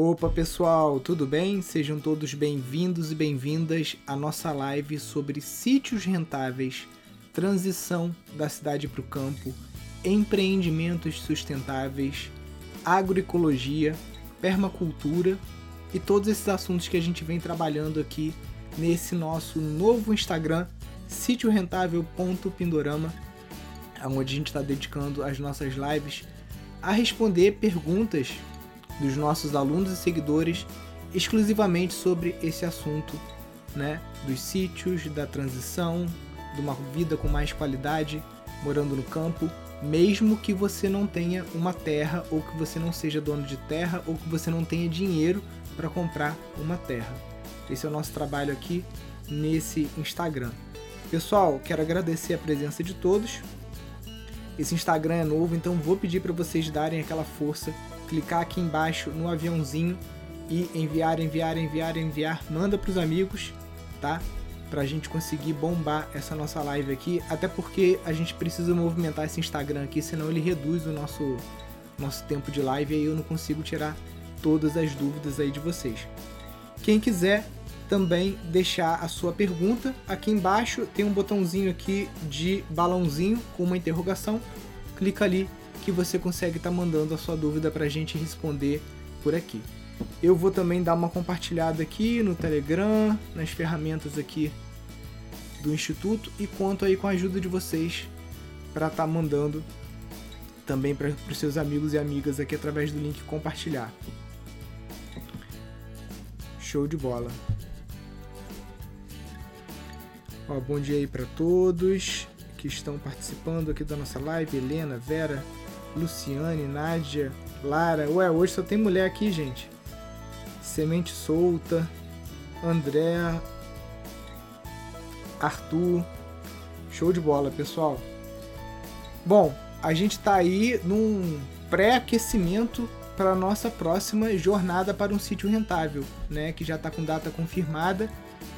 Opa pessoal, tudo bem? Sejam todos bem-vindos e bem-vindas à nossa live sobre sítios rentáveis, transição da cidade para o campo, empreendimentos sustentáveis, agroecologia, permacultura e todos esses assuntos que a gente vem trabalhando aqui nesse nosso novo Instagram, sítiorentável.pindorama, onde a gente está dedicando as nossas lives a responder perguntas dos nossos alunos e seguidores exclusivamente sobre esse assunto, né, dos sítios, da transição, de uma vida com mais qualidade, morando no campo, mesmo que você não tenha uma terra ou que você não seja dono de terra ou que você não tenha dinheiro para comprar uma terra. Esse é o nosso trabalho aqui nesse Instagram. Pessoal, quero agradecer a presença de todos. Esse Instagram é novo, então vou pedir para vocês darem aquela força, clicar aqui embaixo no aviãozinho e enviar, enviar, enviar, enviar, manda para os amigos, tá? Para a gente conseguir bombar essa nossa live aqui, até porque a gente precisa movimentar esse Instagram aqui, senão ele reduz o nosso nosso tempo de live e aí eu não consigo tirar todas as dúvidas aí de vocês. Quem quiser também deixar a sua pergunta. Aqui embaixo tem um botãozinho aqui de balãozinho com uma interrogação. Clica ali que você consegue estar tá mandando a sua dúvida para a gente responder por aqui. Eu vou também dar uma compartilhada aqui no Telegram, nas ferramentas aqui do Instituto e conto aí com a ajuda de vocês para estar tá mandando também para os seus amigos e amigas aqui através do link compartilhar. Show de bola. Ó, bom dia aí para todos que estão participando aqui da nossa live. Helena, Vera, Luciane, Nádia, Lara. Ué, hoje só tem mulher aqui, gente. Semente Solta, André, Arthur. Show de bola, pessoal. Bom, a gente tá aí num pré-aquecimento para nossa próxima jornada para um sítio rentável, né, que já está com data confirmada,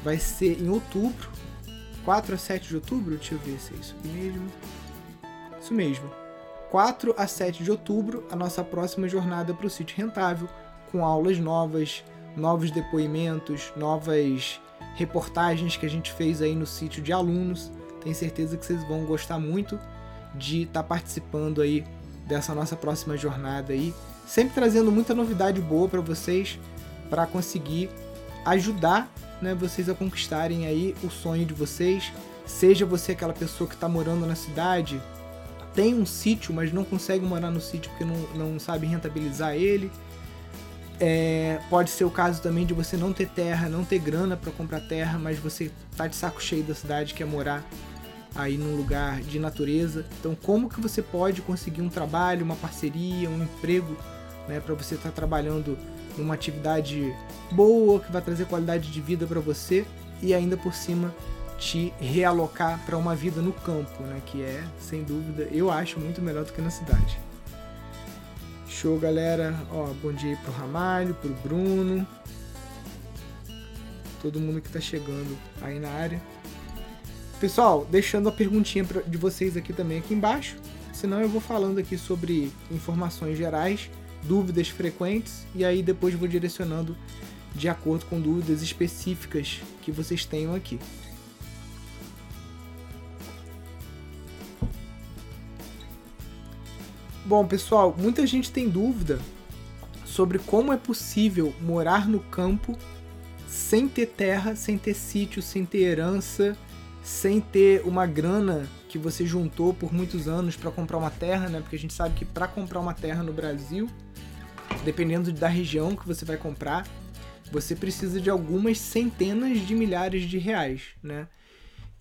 vai ser em outubro, 4 a 7 de outubro, deixa eu ver se é isso mesmo. Isso mesmo. 4 a 7 de outubro, a nossa próxima jornada para o sítio rentável, com aulas novas, novos depoimentos, novas reportagens que a gente fez aí no sítio de alunos. Tenho certeza que vocês vão gostar muito de estar tá participando aí dessa nossa próxima jornada aí, sempre trazendo muita novidade boa para vocês, para conseguir ajudar né, vocês a conquistarem aí o sonho de vocês. Seja você aquela pessoa que está morando na cidade, tem um sítio, mas não consegue morar no sítio porque não, não sabe rentabilizar ele. É, pode ser o caso também de você não ter terra, não ter grana para comprar terra, mas você tá de saco cheio da cidade, quer morar aí num lugar de natureza. Então, como que você pode conseguir um trabalho, uma parceria, um emprego, né, para você estar tá trabalhando numa atividade boa, que vai trazer qualidade de vida para você e ainda por cima te realocar para uma vida no campo, né? Que é, sem dúvida, eu acho muito melhor do que na cidade. Show, galera. Ó, bom dia aí pro Ramalho, pro Bruno. Todo mundo que tá chegando aí na área. Pessoal, deixando a perguntinha de vocês aqui também aqui embaixo. Senão eu vou falando aqui sobre informações gerais dúvidas frequentes e aí depois vou direcionando de acordo com dúvidas específicas que vocês tenham aqui. Bom, pessoal, muita gente tem dúvida sobre como é possível morar no campo sem ter terra, sem ter sítio, sem ter herança, sem ter uma grana que você juntou por muitos anos para comprar uma terra, né? Porque a gente sabe que para comprar uma terra no Brasil dependendo da região que você vai comprar, você precisa de algumas centenas de milhares de reais, né?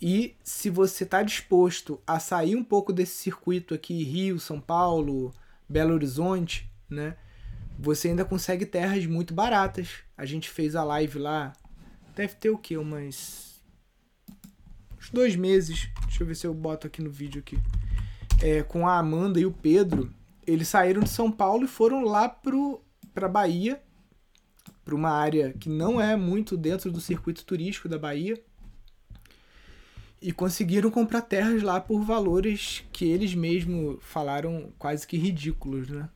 E se você está disposto a sair um pouco desse circuito aqui, Rio, São Paulo, Belo Horizonte, né? Você ainda consegue terras muito baratas. A gente fez a live lá, deve ter o quê? Umas. Uns dois meses. Deixa eu ver se eu boto aqui no vídeo aqui. É, com a Amanda e o Pedro eles saíram de São Paulo e foram lá para Bahia, para uma área que não é muito dentro do circuito turístico da Bahia, e conseguiram comprar terras lá por valores que eles mesmos falaram quase que ridículos, né?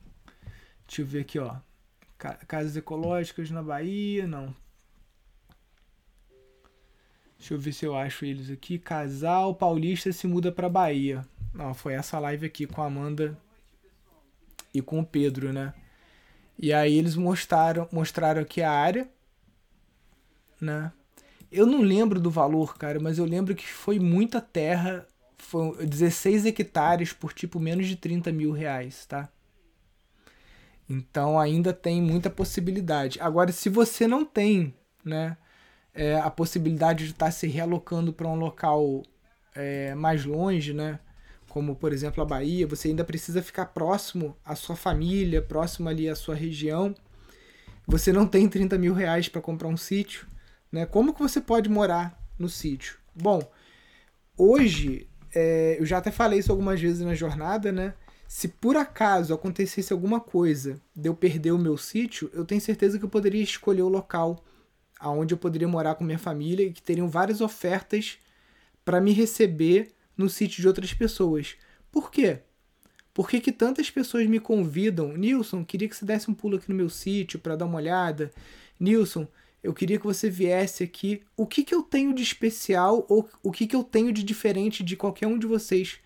Deixa eu ver aqui, ó. Casas ecológicas na Bahia, não. Deixa eu ver se eu acho eles aqui. Casal paulista se muda para Bahia. Não, foi essa live aqui com a Amanda e com o Pedro, né? E aí eles mostraram, mostraram aqui a área, né? Eu não lembro do valor, cara, mas eu lembro que foi muita terra. Foi 16 hectares por tipo menos de 30 mil reais, tá? Então ainda tem muita possibilidade. Agora, se você não tem, né, é, a possibilidade de estar tá se realocando para um local é, mais longe, né, como por exemplo a Bahia, você ainda precisa ficar próximo à sua família, próximo ali à sua região. Você não tem 30 mil reais para comprar um sítio, né? Como que você pode morar no sítio? Bom, hoje é, eu já até falei isso algumas vezes na jornada, né? Se por acaso acontecesse alguma coisa de eu perder o meu sítio, eu tenho certeza que eu poderia escolher o local aonde eu poderia morar com minha família e que teriam várias ofertas para me receber no sítio de outras pessoas. Por quê? Por que, que tantas pessoas me convidam? Nilson, queria que você desse um pulo aqui no meu sítio para dar uma olhada. Nilson, eu queria que você viesse aqui. O que, que eu tenho de especial ou o que, que eu tenho de diferente de qualquer um de vocês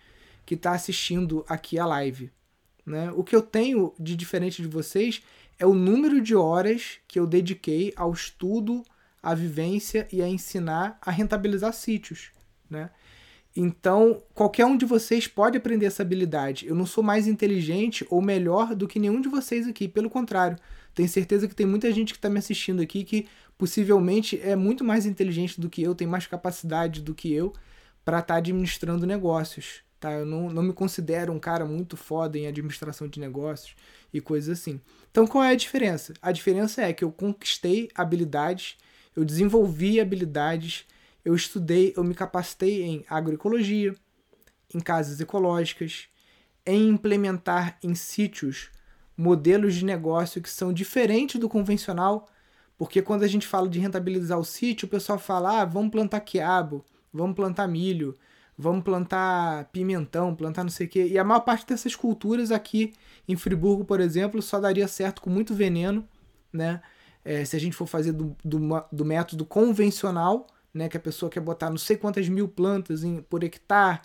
que está assistindo aqui a live? Né? O que eu tenho de diferente de vocês é o número de horas que eu dediquei ao estudo, à vivência e a ensinar a rentabilizar sítios, né? Então, qualquer um de vocês pode aprender essa habilidade. Eu não sou mais inteligente ou melhor do que nenhum de vocês aqui, pelo contrário. Tenho certeza que tem muita gente que está me assistindo aqui que possivelmente é muito mais inteligente do que eu, tem mais capacidade do que eu para estar tá administrando negócios. Tá? Eu não, não me considero um cara muito foda em administração de negócios e coisas assim. Então qual é a diferença? A diferença é que eu conquistei habilidades, eu desenvolvi habilidades, eu estudei, eu me capacitei em agroecologia, em casas ecológicas, em implementar em sítios modelos de negócio que são diferentes do convencional, porque quando a gente fala de rentabilizar o sítio, o pessoal fala: ah, vamos plantar quiabo, vamos plantar milho, vamos plantar pimentão, plantar não sei o quê. E a maior parte dessas culturas aqui em Friburgo, por exemplo, só daria certo com muito veneno, né? É, se a gente for fazer do, do, do, método convencional, né, que a pessoa quer botar não sei quantas mil plantas em, por hectare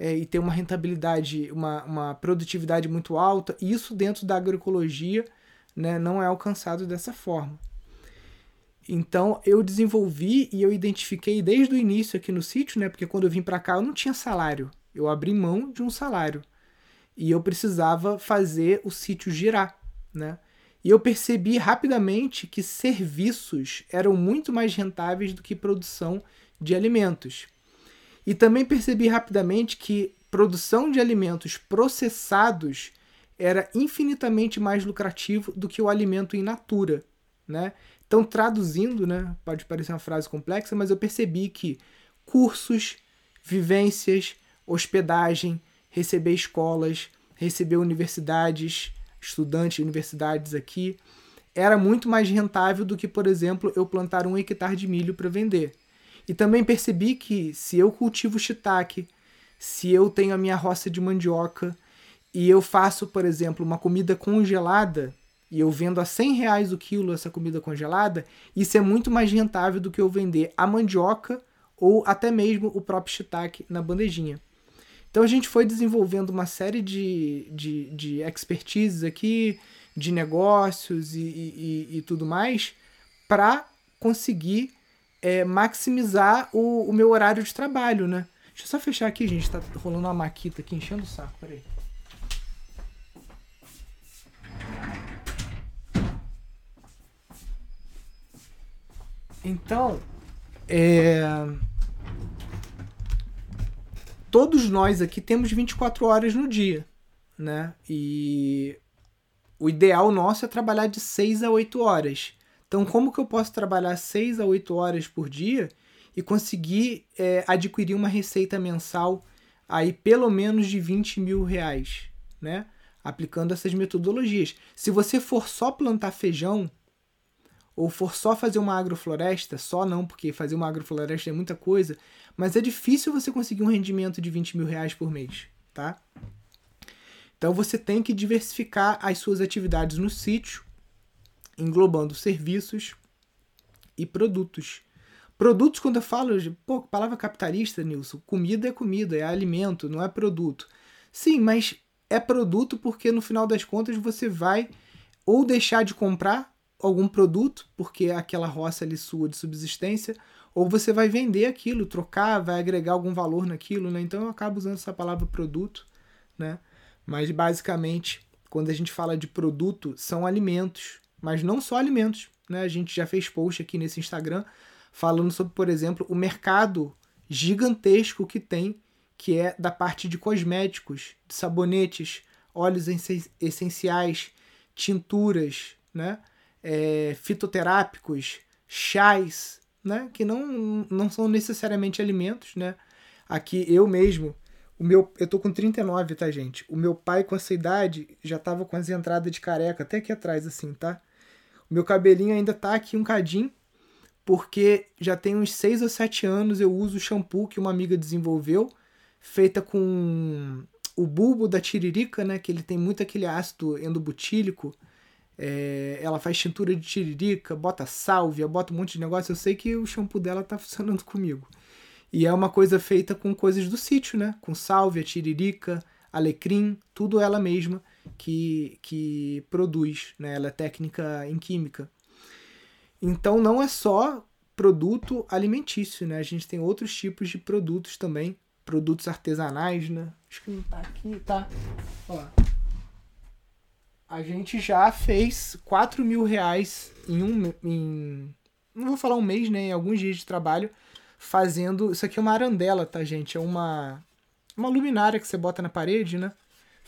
é, e ter uma rentabilidade, uma, uma produtividade muito alta, isso dentro da agroecologia né, não é alcançado dessa forma. Então eu desenvolvi e eu identifiquei desde o início aqui no sítio, né? Porque quando eu vim para cá eu não tinha salário. Eu abri mão de um salário. E eu precisava fazer o sítio girar, né? E eu percebi rapidamente que serviços eram muito mais rentáveis do que produção de alimentos. E também percebi rapidamente que produção de alimentos processados era infinitamente mais lucrativo do que o alimento in natura, né? Então, traduzindo, né, pode parecer uma frase complexa, mas eu percebi que cursos, vivências, hospedagem, receber escolas, receber universidades, estudantes de universidades aqui, era muito mais rentável do que, por exemplo, eu plantar um hectare de milho para vender. E também percebi que se eu cultivo shiitake, se eu tenho a minha roça de mandioca e eu faço, por exemplo, uma comida congelada, e eu vendo a 100 reais o quilo essa comida congelada, isso é muito mais rentável do que eu vender a mandioca ou até mesmo o próprio shiitake na bandejinha. Então a gente foi desenvolvendo uma série de, de, de expertises aqui, de negócios e, e, e tudo mais, para conseguir é, maximizar o, o meu horário de trabalho, né? Deixa eu só fechar aqui, gente. Tá rolando uma maquita aqui enchendo o saco. Peraí. Então, é... todos nós aqui temos 24 horas no dia, né? E o ideal nosso é trabalhar de 6 a 8 horas. Então, como que eu posso trabalhar 6 a 8 horas por dia e conseguir é, adquirir uma receita mensal aí pelo menos de 20 mil reais, né? Aplicando essas metodologias. Se você for só plantar feijão, ou for só fazer uma agrofloresta, só não, porque fazer uma agrofloresta é muita coisa, mas é difícil você conseguir um rendimento de 20 mil reais por mês, tá? Então você tem que diversificar as suas atividades no sítio englobando serviços e produtos. Produtos, quando eu falo, pô, palavra capitalista, Nilson, comida é comida, é alimento, não é produto. Sim, mas é produto porque no final das contas você vai ou deixar de comprar algum produto, porque aquela roça ali sua de subsistência, ou você vai vender aquilo, trocar, vai agregar algum valor naquilo, né? Então eu acabo usando essa palavra produto, né? Mas basicamente, quando a gente fala de produto, são alimentos, mas não só alimentos, né? A gente já fez post aqui nesse Instagram falando sobre, por exemplo, o mercado gigantesco que tem, que é da parte de cosméticos, de sabonetes, óleos essenciais, tinturas, né? É, fitoterápicos, chás, né? Que não, não são necessariamente alimentos, né? Aqui eu mesmo, o meu, eu tô com 39, tá, gente? O meu pai com essa idade já tava com as entradas de careca até aqui atrás assim, tá? Meu cabelinho ainda tá aqui um cadinho, porque já tem uns 6 ou 7 anos eu uso shampoo que uma amiga desenvolveu, feita com o bulbo da tiririca, né? Que ele tem muito aquele ácido endobutílico. É, ela faz tintura de tiririca, bota sálvia, bota um monte de negócio. Eu sei que o shampoo dela tá funcionando comigo. E é uma coisa feita com coisas do sítio, né? Com sálvia, tiririca, alecrim, tudo ela mesma que, que produz, né? Ela é técnica em química. Então não é só produto alimentício, né? A gente tem outros tipos de produtos também, produtos artesanais, né? Acho que não tá aqui, tá? Ó. A gente já fez 4 mil reais em um. Em, não vou falar um mês, né? Em alguns dias de trabalho, fazendo. Isso aqui é uma arandela, tá, gente? É uma. Uma luminária que você bota na parede, né?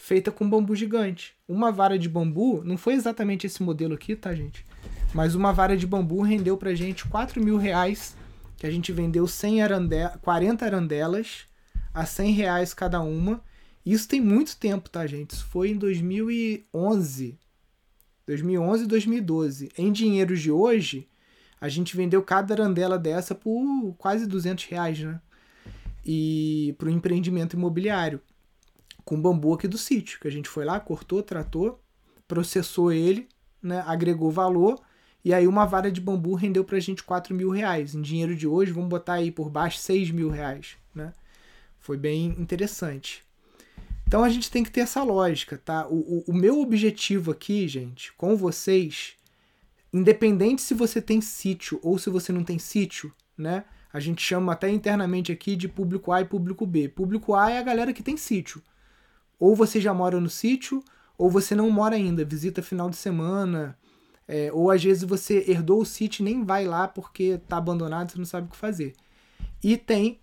Feita com bambu gigante. Uma vara de bambu, não foi exatamente esse modelo aqui, tá, gente? Mas uma vara de bambu rendeu pra gente 4 mil reais, que a gente vendeu 100 arande 40 arandelas a 100 reais cada uma. Isso tem muito tempo, tá, gente? Isso foi em 2011. 2011 e 2012. Em dinheiros de hoje, a gente vendeu cada arandela dessa por quase 200 reais, né? E para empreendimento imobiliário. Com bambu aqui do sítio, que a gente foi lá, cortou, tratou, processou ele, né? agregou valor e aí uma vara de bambu rendeu pra gente 4 mil reais. Em dinheiro de hoje, vamos botar aí por baixo 6 mil reais, né? Foi bem interessante. Então a gente tem que ter essa lógica, tá? O, o, o meu objetivo aqui, gente, com vocês, independente se você tem sítio ou se você não tem sítio, né? A gente chama até internamente aqui de público A e público B. Público A é a galera que tem sítio. Ou você já mora no sítio, ou você não mora ainda, visita final de semana, é, ou às vezes você herdou o sítio e nem vai lá porque está abandonado, você não sabe o que fazer. E tem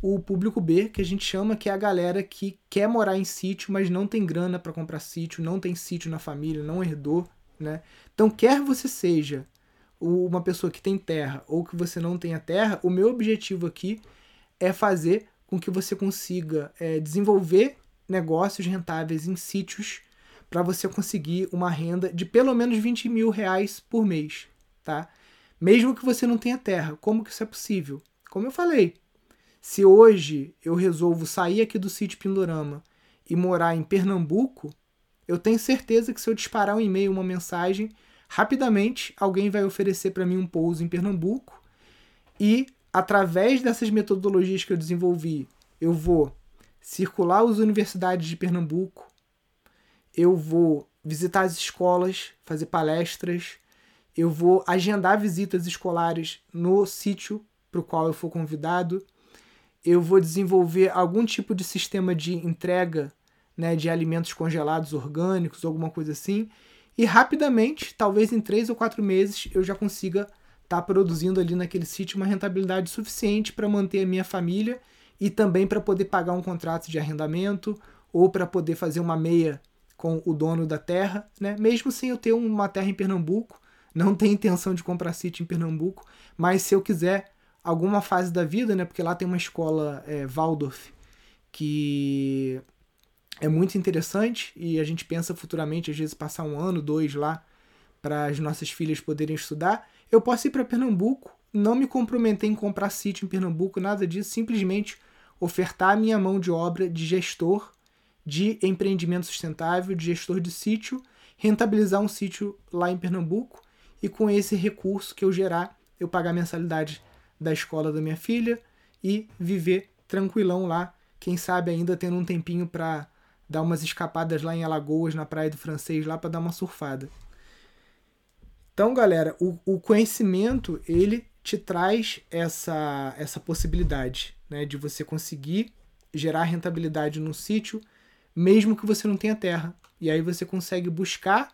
o público B, que a gente chama que é a galera que quer morar em sítio, mas não tem grana para comprar sítio, não tem sítio na família, não herdou, né? Então, quer você seja uma pessoa que tem terra ou que você não tenha terra, o meu objetivo aqui é fazer com que você consiga é, desenvolver negócios rentáveis em sítios para você conseguir uma renda de pelo menos 20 mil reais por mês, tá? Mesmo que você não tenha terra, como que isso é possível? Como eu falei, se hoje eu resolvo sair aqui do sítio Pindorama e morar em Pernambuco, eu tenho certeza que se eu disparar um e-mail, uma mensagem, rapidamente alguém vai oferecer para mim um pouso em Pernambuco e através dessas metodologias que eu desenvolvi, eu vou circular as universidades de Pernambuco, eu vou visitar as escolas, fazer palestras, eu vou agendar visitas escolares no sítio para o qual eu for convidado, eu vou desenvolver algum tipo de sistema de entrega né, de alimentos congelados orgânicos, alguma coisa assim, e rapidamente, talvez em três ou quatro meses, eu já consiga estar tá produzindo ali naquele sítio uma rentabilidade suficiente para manter a minha família e também para poder pagar um contrato de arrendamento ou para poder fazer uma meia com o dono da terra, né? Mesmo sem eu ter uma terra em Pernambuco, não tenho intenção de comprar sítio em Pernambuco, mas se eu quiser alguma fase da vida, né? Porque lá tem uma escola é, Waldorf que é muito interessante e a gente pensa futuramente, às vezes, passar um ano, dois lá para as nossas filhas poderem estudar. Eu posso ir para Pernambuco, não me comprometer em comprar sítio em Pernambuco, nada disso, simplesmente ofertar a minha mão de obra de gestor de empreendimento sustentável, de gestor de sítio, rentabilizar um sítio lá em Pernambuco e com esse recurso que eu gerar, eu pagar a mensalidade da escola da minha filha e viver tranquilão lá, quem sabe ainda tendo um tempinho para dar umas escapadas lá em Alagoas, na Praia do Francês, lá para dar uma surfada. Então, galera, o, o, conhecimento ele te traz essa, essa possibilidade né, de você conseguir gerar rentabilidade no sítio, mesmo que você não tenha terra. E aí você consegue buscar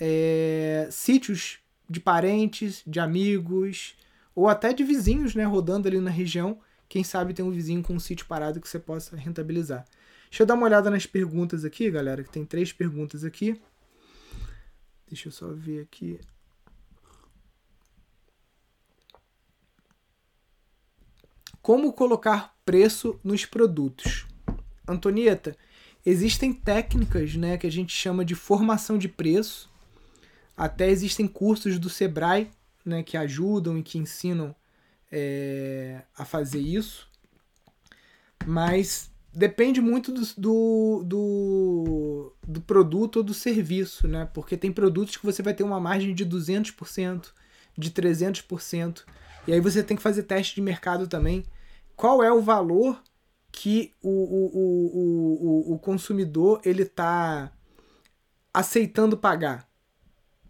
é, sítios de parentes, de amigos, ou até de vizinhos, né, rodando ali na região. Quem sabe tem um vizinho com um sítio parado que você possa rentabilizar. Deixa eu dar uma olhada nas perguntas aqui, galera, que tem três perguntas aqui. Deixa eu só ver aqui. Como colocar preço nos produtos? Antonieta, existem técnicas né, que a gente chama de formação de preço. Até existem cursos do Sebrae né, que ajudam e que ensinam é, a fazer isso. Mas depende muito do, do, do, do, produto ou do serviço, né? Porque tem produtos que você vai ter uma margem de 200%, de 300%. E aí você tem que fazer teste de mercado também. Qual é o valor que o, o, o, o, o consumidor ele está aceitando pagar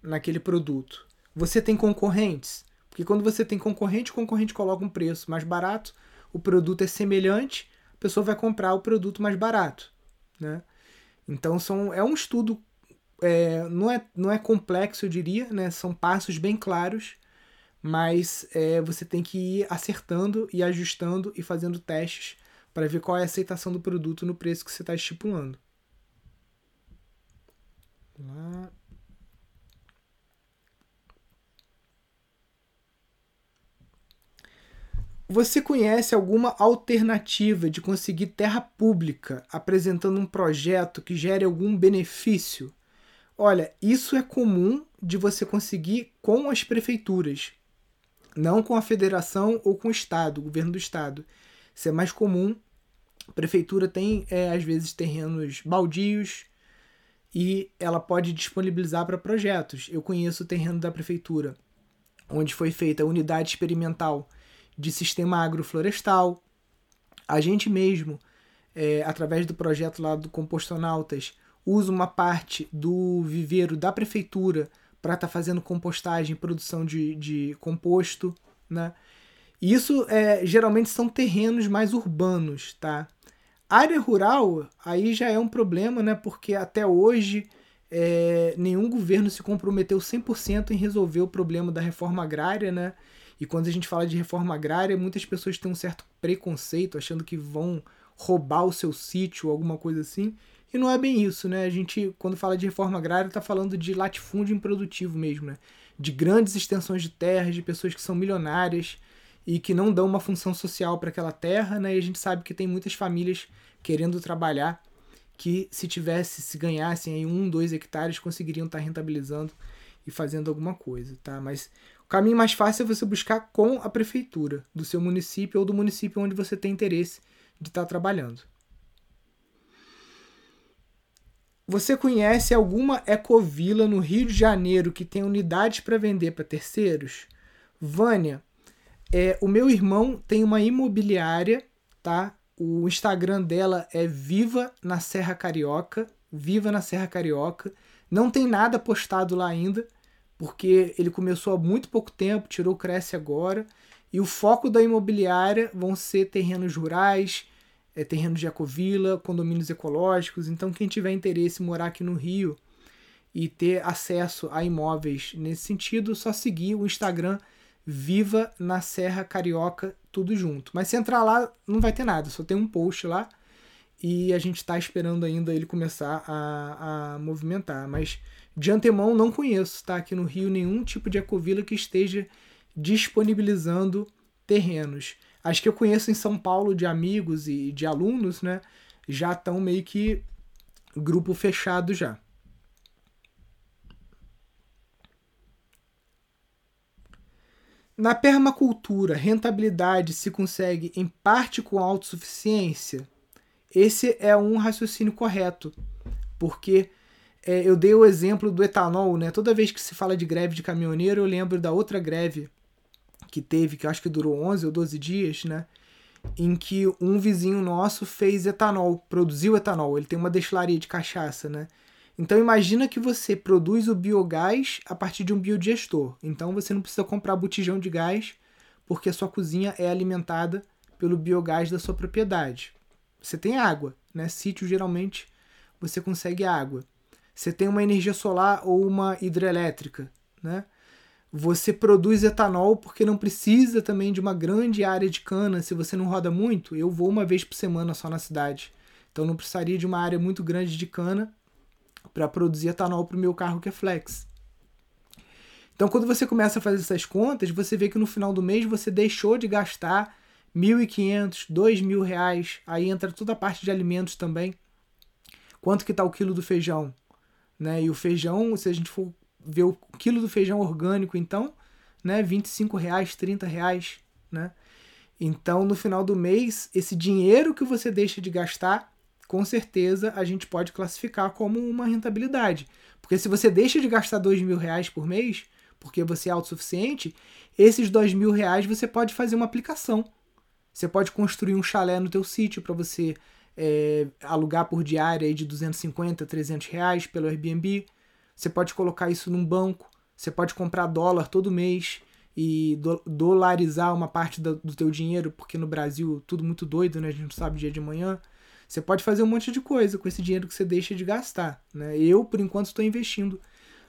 naquele produto? Você tem concorrentes? Porque quando você tem concorrente, o concorrente coloca um preço mais barato, o produto é semelhante, a pessoa vai comprar o produto mais barato. Né? Então são, é um estudo, é, não, é, não é complexo, eu diria, né? são passos bem claros, mas é, você tem que ir acertando e ajustando e fazendo testes para ver qual é a aceitação do produto no preço que você está estipulando. Lá. Você conhece alguma alternativa de conseguir terra pública apresentando um projeto que gere algum benefício? Olha, isso é comum de você conseguir com as prefeituras, não com a federação ou com o estado, o governo do estado. Isso é mais comum. A prefeitura tem, é, às vezes, terrenos baldios e ela pode disponibilizar para projetos. Eu conheço o terreno da prefeitura, onde foi feita a unidade experimental de sistema agroflorestal. A gente mesmo, é, através do projeto lá do Compostonautas, usa uma parte do viveiro da prefeitura para estar tá fazendo compostagem, produção de, de composto, né? Isso é, geralmente são terrenos mais urbanos, tá? Área rural, aí já é um problema, né? Porque até hoje é, nenhum governo se comprometeu 100% em resolver o problema da reforma agrária, né? E quando a gente fala de reforma agrária, muitas pessoas têm um certo preconceito, achando que vão roubar o seu sítio alguma coisa assim. E não é bem isso, né? A gente, quando fala de reforma agrária, está falando de latifúndio improdutivo mesmo, né? De grandes extensões de terras, de pessoas que são milionárias e que não dão uma função social para aquela terra, né? E a gente sabe que tem muitas famílias querendo trabalhar que se tivesse, se ganhassem aí um, dois hectares, conseguiriam estar tá rentabilizando e fazendo alguma coisa, tá? Mas o caminho mais fácil é você buscar com a prefeitura do seu município ou do município onde você tem interesse de estar trabalhando. Você conhece alguma ecovila no Rio de Janeiro que tem unidades para vender para terceiros? Vânia, é, o meu irmão tem uma imobiliária, tá? O Instagram dela é Viva na Serra Carioca. Viva na Serra Carioca. Não tem nada postado lá ainda, porque ele começou há muito pouco tempo, tirou o Cresce agora, e o foco da imobiliária vão ser terrenos rurais, é, terrenos de ecovila, condomínios ecológicos. Então, quem tiver interesse em morar aqui no Rio e ter acesso a imóveis nesse sentido, só seguir o Instagram Viva na Serra Carioca, tudo junto. Mas se entrar lá, não vai ter nada, só tem um post lá e a gente está esperando ainda ele começar a, a movimentar. Mas de antemão, não conheço, tá? Aqui no Rio, nenhum tipo de ecovila que esteja disponibilizando terrenos. As que eu conheço em São Paulo de amigos e de alunos, né? Já estão meio que grupo fechado já. Na permacultura, rentabilidade se consegue em parte com autossuficiência? Esse é um raciocínio correto, porque é, eu dei o exemplo do etanol, né? Toda vez que se fala de greve de caminhoneiro, eu lembro da outra greve que teve, que acho que durou 11 ou 12 dias, né? Em que um vizinho nosso fez etanol, produziu etanol. Ele tem uma destilaria de cachaça, né? Então imagina que você produz o biogás a partir de um biodigestor. Então você não precisa comprar botijão de gás, porque a sua cozinha é alimentada pelo biogás da sua propriedade. Você tem água, né? Sítio geralmente você consegue água. Você tem uma energia solar ou uma hidrelétrica, né? Você produz etanol porque não precisa também de uma grande área de cana. Se você não roda muito, eu vou uma vez por semana só na cidade. Então não precisaria de uma área muito grande de cana para produzir etanol para o meu carro que é flex. Então, quando você começa a fazer essas contas, você vê que no final do mês você deixou de gastar 1.500, 2.000 reais. Aí entra toda a parte de alimentos também. Quanto que está o quilo do feijão? Né? E o feijão, se a gente for ver o quilo do feijão orgânico, então, né, 25 reais, 30 reais, né? Então, no final do mês, esse dinheiro que você deixa de gastar, com certeza a gente pode classificar como uma rentabilidade. Porque se você deixa de gastar dois mil reais por mês, porque você é autossuficiente, esses dois mil reais você pode fazer uma aplicação. Você pode construir um chalé no teu sítio para você é, alugar por diária de 250, 300 reais pelo Airbnb. Você pode colocar isso num banco. Você pode comprar dólar todo mês e do, dolarizar uma parte do, do teu dinheiro, porque no Brasil tudo muito doido, né? A gente não sabe dia de manhã. Você pode fazer um monte de coisa com esse dinheiro que você deixa de gastar. Né? Eu, por enquanto, estou investindo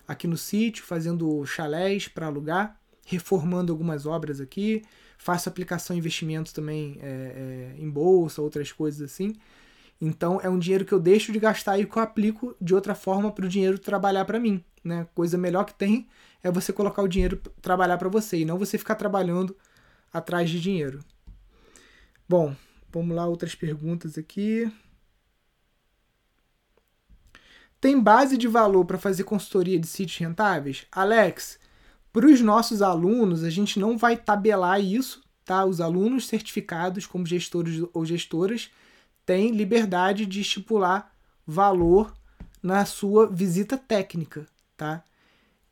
aqui no sítio, fazendo chalés para alugar, reformando algumas obras aqui, faço aplicação em investimentos também é, é, em bolsa, outras coisas assim. Então é um dinheiro que eu deixo de gastar e que eu aplico de outra forma para o dinheiro trabalhar para mim. Né? Coisa melhor que tem é você colocar o dinheiro trabalhar para você e não você ficar trabalhando atrás de dinheiro. Bom, vamos lá, outras perguntas aqui. Tem base de valor para fazer consultoria de sítios rentáveis? Alex, para os nossos alunos, a gente não vai tabelar isso, tá? Os alunos certificados como gestores ou gestoras tem liberdade de estipular valor na sua visita técnica, tá?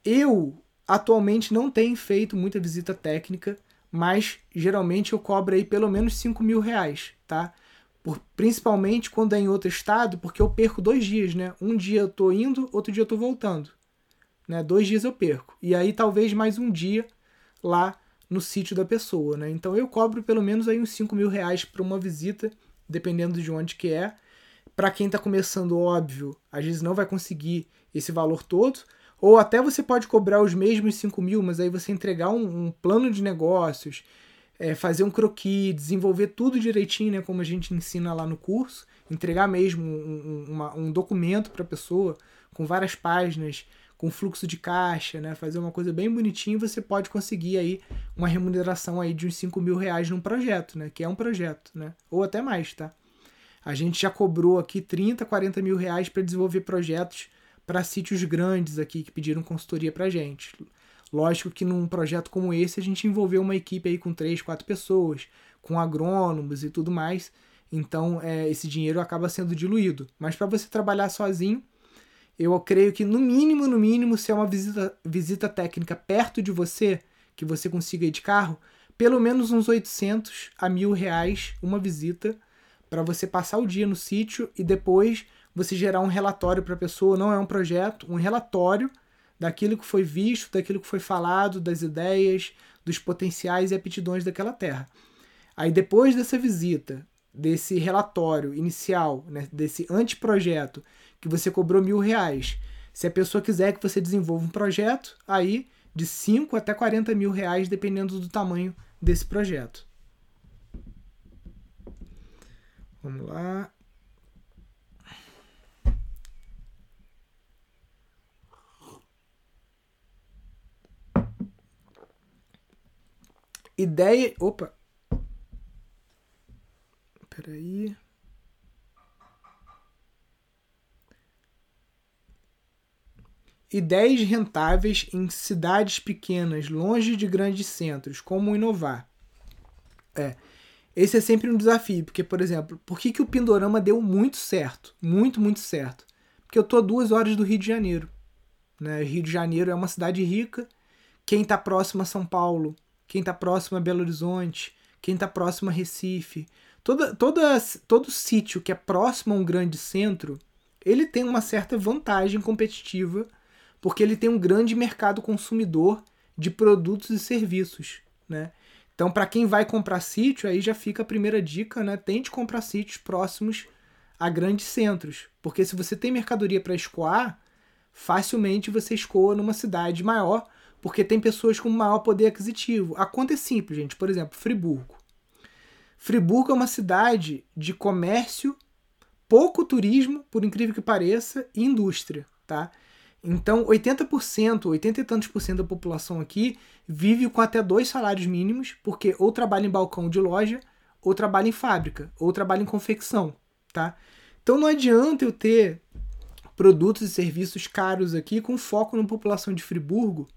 Eu atualmente não tenho feito muita visita técnica, mas geralmente eu cobro aí pelo menos 5 mil reais, tá? Por, principalmente quando é em outro estado, porque eu perco dois dias, né? Um dia eu tô indo, outro dia eu tô voltando. Né? Dois dias eu perco. E aí talvez mais um dia lá no sítio da pessoa, né? Então eu cobro pelo menos aí uns 5 mil reais para uma visita dependendo de onde que é. Para quem está começando, óbvio, às vezes não vai conseguir esse valor todo, ou até você pode cobrar os mesmos 5 mil, mas aí você entregar um, um plano de negócios, é, fazer um croquis, desenvolver tudo direitinho, né, como a gente ensina lá no curso, entregar mesmo um, uma, um documento para a pessoa com várias páginas, com fluxo de caixa, né, fazer uma coisa bem bonitinha, você pode conseguir aí uma remuneração aí de uns 5 mil reais num projeto, né, que é um projeto, né, ou até mais, tá? A gente já cobrou aqui 30, 40 mil reais para desenvolver projetos para sítios grandes aqui que pediram consultoria para gente. Lógico que num projeto como esse a gente envolveu uma equipe aí com três, quatro pessoas, com agrônomos e tudo mais. Então é, esse dinheiro acaba sendo diluído. Mas para você trabalhar sozinho, eu creio que no mínimo, no mínimo, se é uma visita, visita técnica perto de você, que você consiga ir de carro, pelo menos uns 800 a mil reais uma visita para você passar o dia no sítio e depois você gerar um relatório para a pessoa, não é um projeto, um relatório daquilo que foi visto, daquilo que foi falado, das ideias, dos potenciais e aptidões daquela terra. Aí depois dessa visita, desse relatório inicial, né, desse anteprojeto, que você cobrou mil reais. Se a pessoa quiser que você desenvolva um projeto, aí de 5 até 40 mil reais, dependendo do tamanho desse projeto. Vamos lá. Ideia. Opa! Peraí. Ideias rentáveis em cidades pequenas, longe de grandes centros, como inovar. É. Esse é sempre um desafio, porque, por exemplo, por que, que o Pindorama deu muito certo? Muito, muito certo. Porque eu tô a duas horas do Rio de Janeiro. Né? Rio de Janeiro é uma cidade rica. Quem está próximo a São Paulo, quem está próximo a Belo Horizonte, quem está próximo a Recife, toda, toda, todo sítio que é próximo a um grande centro, ele tem uma certa vantagem competitiva, porque ele tem um grande mercado consumidor de produtos e serviços, né? Então, para quem vai comprar sítio, aí já fica a primeira dica, né? Tente comprar sítios próximos a grandes centros, porque se você tem mercadoria para escoar, facilmente você escoa numa cidade maior, porque tem pessoas com maior poder aquisitivo. A conta é simples, gente. Por exemplo, Friburgo. Friburgo é uma cidade de comércio, pouco turismo, por incrível que pareça, e indústria, tá? Então, 80%, 80 e tantos por cento da população aqui vive com até dois salários mínimos, porque ou trabalha em balcão de loja, ou trabalha em fábrica, ou trabalha em confecção, tá? Então não adianta eu ter produtos e serviços caros aqui com foco na população de Friburgo,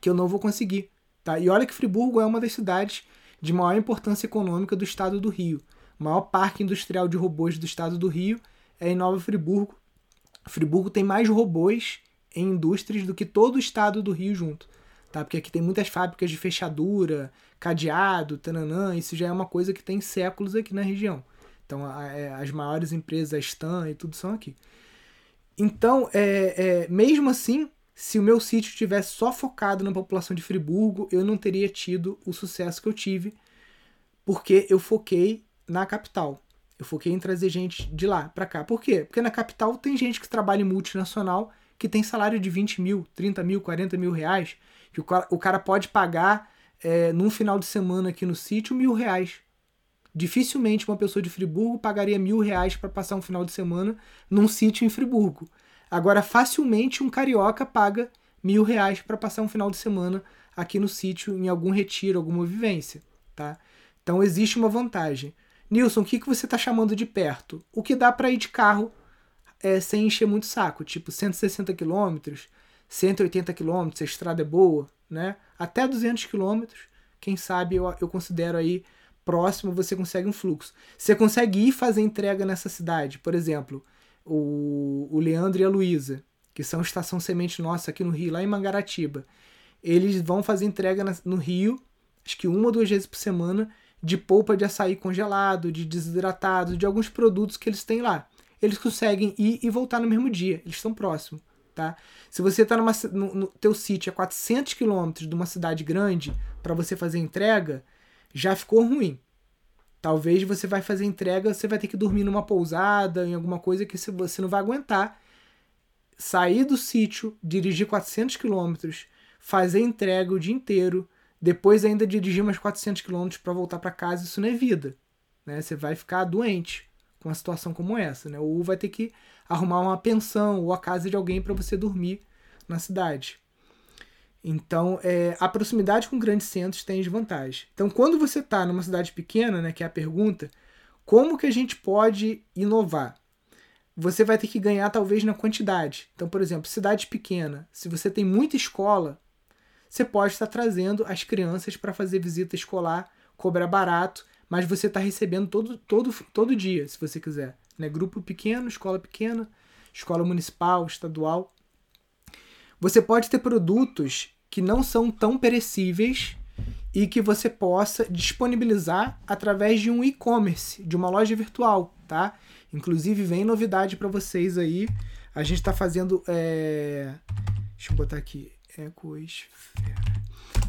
que eu não vou conseguir, tá? E olha que Friburgo é uma das cidades de maior importância econômica do estado do Rio. O maior parque industrial de robôs do estado do Rio é em Nova Friburgo, Friburgo tem mais robôs em indústrias do que todo o estado do Rio junto. Tá? Porque aqui tem muitas fábricas de fechadura, cadeado, tananã, isso já é uma coisa que tem séculos aqui na região. Então, é, as maiores empresas, a Stan e tudo são aqui. Então, é, é, mesmo assim, se o meu sítio tivesse só focado na população de Friburgo, eu não teria tido o sucesso que eu tive, porque eu foquei na capital. Eu foquei em trazer gente de lá para cá. Por quê? Porque na capital tem gente que trabalha em multinacional que tem salário de 20 mil, 30 mil, 40 mil reais, que o cara, o cara pode pagar é, num final de semana aqui no sítio mil reais. Dificilmente uma pessoa de Friburgo pagaria mil reais para passar um final de semana num sítio em Friburgo. Agora, facilmente um carioca paga mil reais para passar um final de semana aqui no sítio, em algum retiro, alguma vivência. Tá? Então existe uma vantagem. Nilson, o que, que você está chamando de perto? O que dá para ir de carro é, sem encher muito saco, tipo 160 km, 180 km, a estrada é boa, né? Até 200 km, quem sabe eu, eu considero aí próximo você consegue um fluxo. Você consegue ir fazer entrega nessa cidade, por exemplo, o, o Leandro e a Luísa, que são estação semente nossa aqui no Rio, lá em Mangaratiba. Eles vão fazer entrega no Rio, acho que uma ou duas vezes por semana, de polpa de açaí congelado, de desidratado, de alguns produtos que eles têm lá. Eles conseguem ir e voltar no mesmo dia, eles estão próximos, tá? Se você está no, no teu sítio a 400 quilômetros de uma cidade grande para você fazer entrega, já ficou ruim. Talvez você vai fazer entrega, você vai ter que dormir numa pousada, em alguma coisa que você não vai aguentar. Sair do sítio, dirigir 400 quilômetros, fazer entrega o dia inteiro, depois ainda dirigir mais 400 km para voltar para casa, isso não é vida. Né? Você vai ficar doente com uma situação como essa, né? Ou vai ter que arrumar uma pensão ou a casa de alguém para você dormir na cidade. Então, é, a proximidade com grandes centros tem desvantagem. Então, quando você está numa cidade pequena, né, que é a pergunta, como que a gente pode inovar? Você vai ter que ganhar talvez na quantidade. Então, por exemplo, cidade pequena, se você tem muita escola, você pode estar trazendo as crianças para fazer visita escolar, cobrar barato, mas você está recebendo todo, todo, todo dia, se você quiser. Né? Grupo pequeno, escola pequena, escola municipal, estadual. Você pode ter produtos que não são tão perecíveis e que você possa disponibilizar através de um e-commerce, de uma loja virtual, tá? Inclusive vem novidade para vocês aí. A gente está fazendo, é... deixa eu botar aqui, Ecosfera.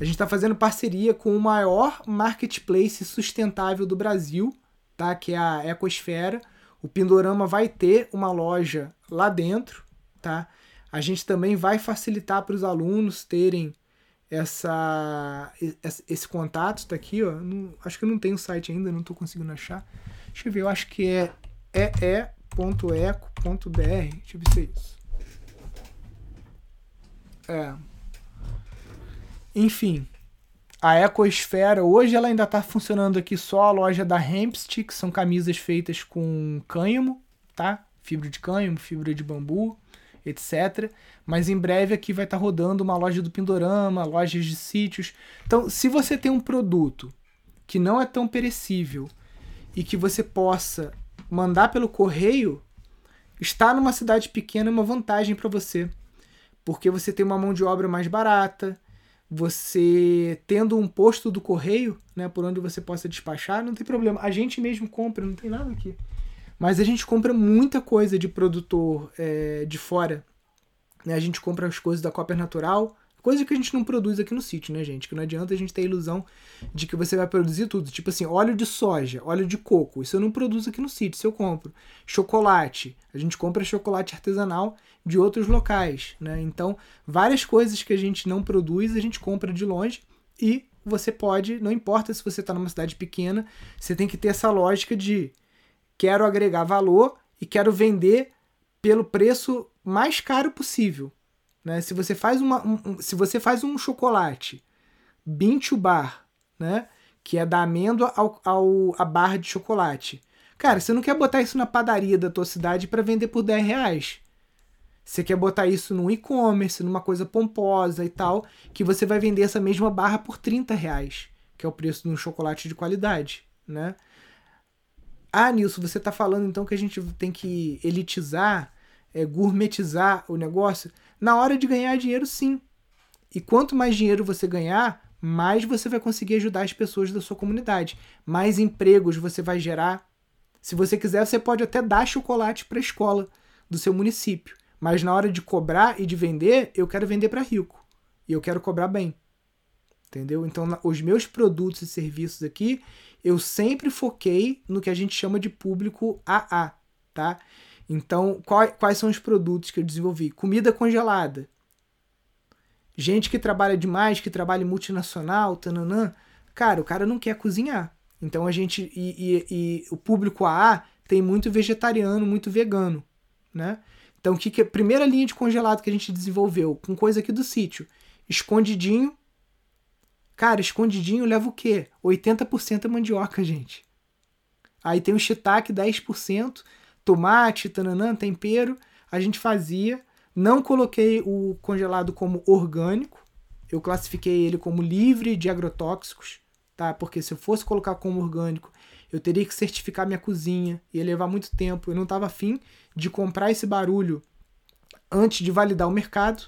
A gente está fazendo parceria com o maior marketplace sustentável do Brasil, tá? Que é a Ecosfera. O Pindorama vai ter uma loja lá dentro, tá? A gente também vai facilitar para os alunos terem essa esse contato tá aqui, ó. Não, acho que eu não tenho o site ainda, não estou conseguindo achar. Deixa eu ver, eu acho que é ee.eco.br. Deixa eu ver se é isso. É, enfim, a Ecosfera, hoje ela ainda está funcionando aqui só a loja da Hempstead, que são camisas feitas com cânhamo, tá? Fibra de cânhamo, fibra de bambu, etc. Mas em breve aqui vai estar tá rodando uma loja do Pindorama, lojas de sítios. Então, se você tem um produto que não é tão perecível e que você possa mandar pelo correio, estar numa cidade pequena é uma vantagem para você, porque você tem uma mão de obra mais barata, você tendo um posto do correio, né, por onde você possa despachar, não tem problema. A gente mesmo compra, não tem nada aqui. Mas a gente compra muita coisa de produtor é, de fora. Né? A gente compra as coisas da Copper Natural, Coisa que a gente não produz aqui no sítio, né, gente? Que não adianta a gente ter a ilusão de que você vai produzir tudo. Tipo assim, óleo de soja, óleo de coco. Isso eu não produzo aqui no sítio, isso eu compro. Chocolate. A gente compra chocolate artesanal de outros locais, né? Então, várias coisas que a gente não produz, a gente compra de longe e você pode, não importa se você está numa cidade pequena, você tem que ter essa lógica de quero agregar valor e quero vender pelo preço mais caro possível. Né? Se, você faz uma, um, se você faz um chocolate Bintu Bar, né? que é da amêndoa ao, ao, a barra de chocolate, cara, você não quer botar isso na padaria da tua cidade para vender por 10 reais. Você quer botar isso no e-commerce, numa coisa pomposa e tal, que você vai vender essa mesma barra por 30 reais, que é o preço de um chocolate de qualidade, né? Ah, Nilson, você está falando então que a gente tem que elitizar, é, gourmetizar o negócio? Na hora de ganhar dinheiro, sim. E quanto mais dinheiro você ganhar, mais você vai conseguir ajudar as pessoas da sua comunidade. Mais empregos você vai gerar. Se você quiser, você pode até dar chocolate para a escola do seu município. Mas na hora de cobrar e de vender, eu quero vender para rico. E eu quero cobrar bem. Entendeu? Então, os meus produtos e serviços aqui, eu sempre foquei no que a gente chama de público AA, tá? Então, quais são os produtos que eu desenvolvi? Comida congelada. Gente que trabalha demais, que trabalha multinacional, tananã, cara, o cara não quer cozinhar. Então a gente. E, e, e o público AA tem muito vegetariano, muito vegano, né? Então, o que, que a primeira linha de congelado que a gente desenvolveu com coisa aqui do sítio? Escondidinho. Cara, escondidinho leva o quê? 80% é mandioca, gente. Aí tem o shiitake 10%, tomate, tananã, tempero, a gente fazia. Não coloquei o congelado como orgânico, eu classifiquei ele como livre de agrotóxicos, tá? Porque se eu fosse colocar como orgânico, eu teria que certificar minha cozinha, ia levar muito tempo. Eu não estava afim de comprar esse barulho antes de validar o mercado,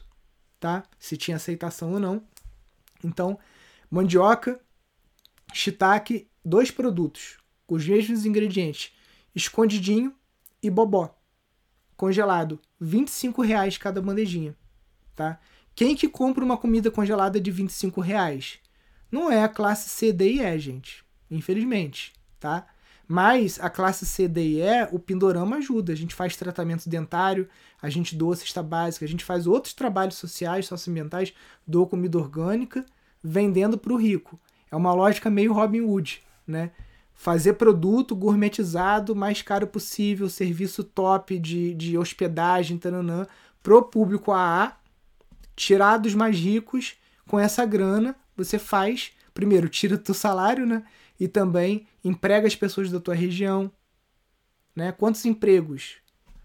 tá? Se tinha aceitação ou não. Então, mandioca, shiitake, dois produtos os mesmos ingredientes, escondidinho e bobó. Congelado, 25 reais cada bandejinha, tá? Quem que compra uma comida congelada de 25 reais? Não é a classe C, D e E, gente. Infelizmente, tá? Mas a classe C, D e E, o Pindorama ajuda. A gente faz tratamento dentário, a gente doa cesta básica, a gente faz outros trabalhos sociais, socioambientais, doa comida orgânica, vendendo para o rico. É uma lógica meio Robin Hood, né? fazer produto gourmetizado mais caro possível, serviço top de, de hospedagem, taranã, pro público AA, tirar dos mais ricos, com essa grana você faz, primeiro, tira o salário, né? E também emprega as pessoas da tua região, né? Quantos empregos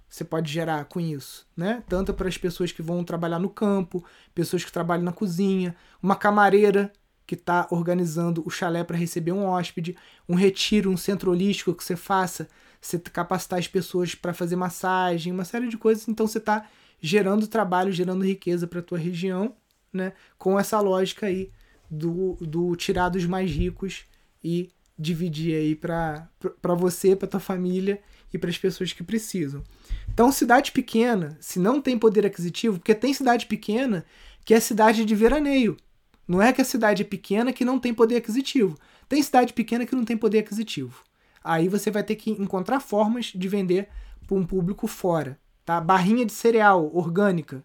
você pode gerar com isso, né? Tanto para as pessoas que vão trabalhar no campo, pessoas que trabalham na cozinha, uma camareira que está organizando o chalé para receber um hóspede, um retiro, um centro holístico que você faça, você capacitar as pessoas para fazer massagem, uma série de coisas. Então você está gerando trabalho, gerando riqueza para a tua região, né? Com essa lógica aí do, do tirar dos mais ricos e dividir aí para você, para tua família e para as pessoas que precisam. Então, cidade pequena, se não tem poder aquisitivo, porque tem cidade pequena que é cidade de veraneio. Não é que a cidade é pequena que não tem poder aquisitivo. Tem cidade pequena que não tem poder aquisitivo. Aí você vai ter que encontrar formas de vender para um público fora. Tá? Barrinha de cereal orgânica,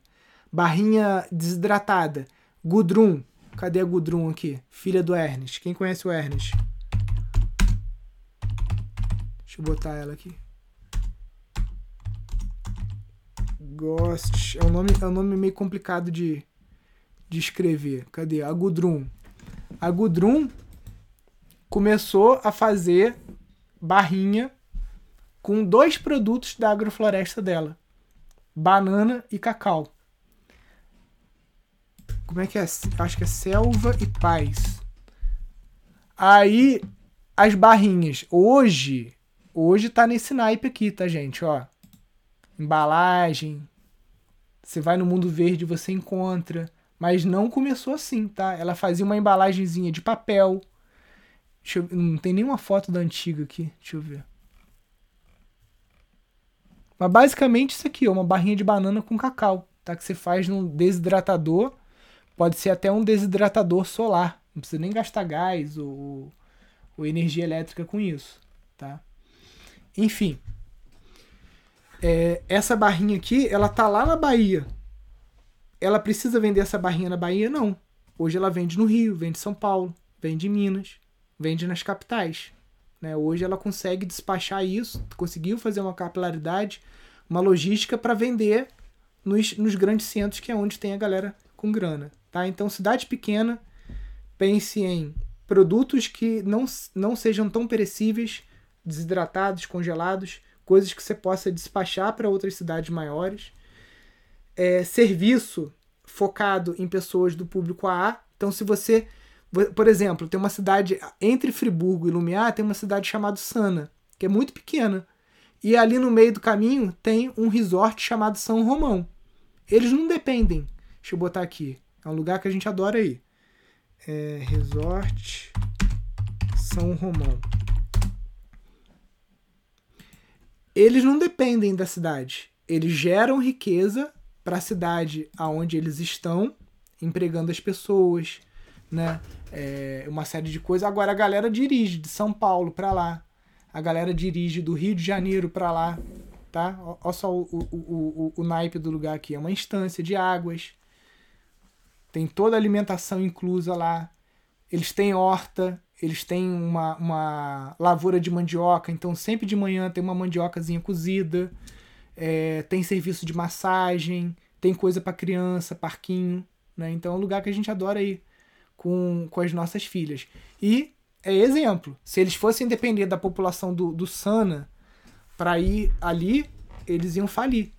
barrinha desidratada, Gudrun. Cadê a Gudrun aqui? Filha do Ernest. Quem conhece o Ernest? Deixa eu botar ela aqui. Ghost. É um nome, é um nome meio complicado de, de escrever. Cadê? A Gudrun. A Gudrun começou a fazer barrinha com dois produtos da agrofloresta dela: banana e cacau. Como é que é? Acho que é selva e paz. Aí as barrinhas. Hoje, hoje tá nesse naipe aqui, tá, gente? Ó. embalagem. Você vai no mundo verde, você encontra. Mas não começou assim, tá? Ela fazia uma embalagenzinha de papel. Eu, não tem nenhuma foto da antiga aqui. Deixa eu ver. Mas basicamente isso aqui, ó, uma barrinha de banana com cacau, tá? Que você faz num desidratador. Pode ser até um desidratador solar. Não precisa nem gastar gás ou, ou energia elétrica com isso, tá? Enfim. É, essa barrinha aqui, ela tá lá na Bahia. Ela precisa vender essa barrinha na Bahia? Não. Hoje ela vende no Rio, vende em São Paulo, vende em Minas, vende nas capitais. Né? Hoje ela consegue despachar isso, conseguiu fazer uma capilaridade, uma logística para vender nos, nos grandes centros, que é onde tem a galera com grana. Tá? Então, cidade pequena, pense em produtos que não, não sejam tão perecíveis, desidratados, congelados, coisas que você possa despachar para outras cidades maiores. É, serviço focado em pessoas do público AA. Então, se você por exemplo, tem uma cidade entre Friburgo e Lumiar, tem uma cidade chamada Sana, que é muito pequena. E ali no meio do caminho tem um resort chamado São Romão. Eles não dependem. Deixa eu botar aqui. É um lugar que a gente adora aí. É Resort São Romão. Eles não dependem da cidade. Eles geram riqueza para a cidade aonde eles estão, empregando as pessoas, né? É, uma série de coisas. Agora a galera dirige de São Paulo para lá. A galera dirige do Rio de Janeiro para lá. Tá? Olha só o, o, o, o, naipe do lugar aqui. É uma instância de águas. Tem toda a alimentação inclusa lá. Eles têm horta. Eles têm uma, uma lavoura de mandioca. Então sempre de manhã tem uma mandiocazinha cozida. É, tem serviço de massagem. Tem coisa para criança, parquinho. Né? Então é um lugar que a gente adora ir com, com as nossas filhas. E é exemplo. Se eles fossem depender da população do, do Sana para ir ali, eles iam falir.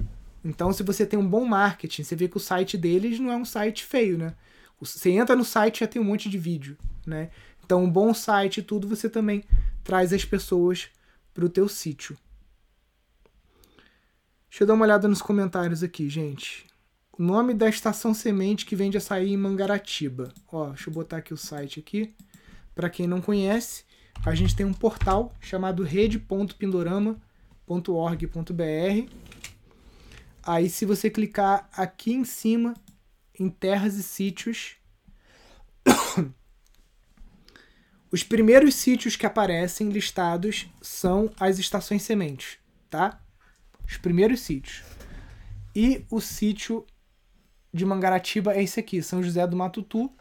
Então, se você tem um bom marketing, você vê que o site deles não é um site feio, né? Você entra no site já tem um monte de vídeo, né? Então, um bom site e tudo, você também traz as pessoas para o teu sítio. Deixa eu dar uma olhada nos comentários aqui, gente. O nome da estação semente que vende açaí em Mangaratiba. Ó, deixa eu botar aqui o site aqui. Para quem não conhece, a gente tem um portal chamado rede.pindorama.org.br. Aí se você clicar aqui em cima em terras e sítios, os primeiros sítios que aparecem listados são as estações sementes, tá? Os primeiros sítios. E o sítio de Mangaratiba é esse aqui, São José do Matutu.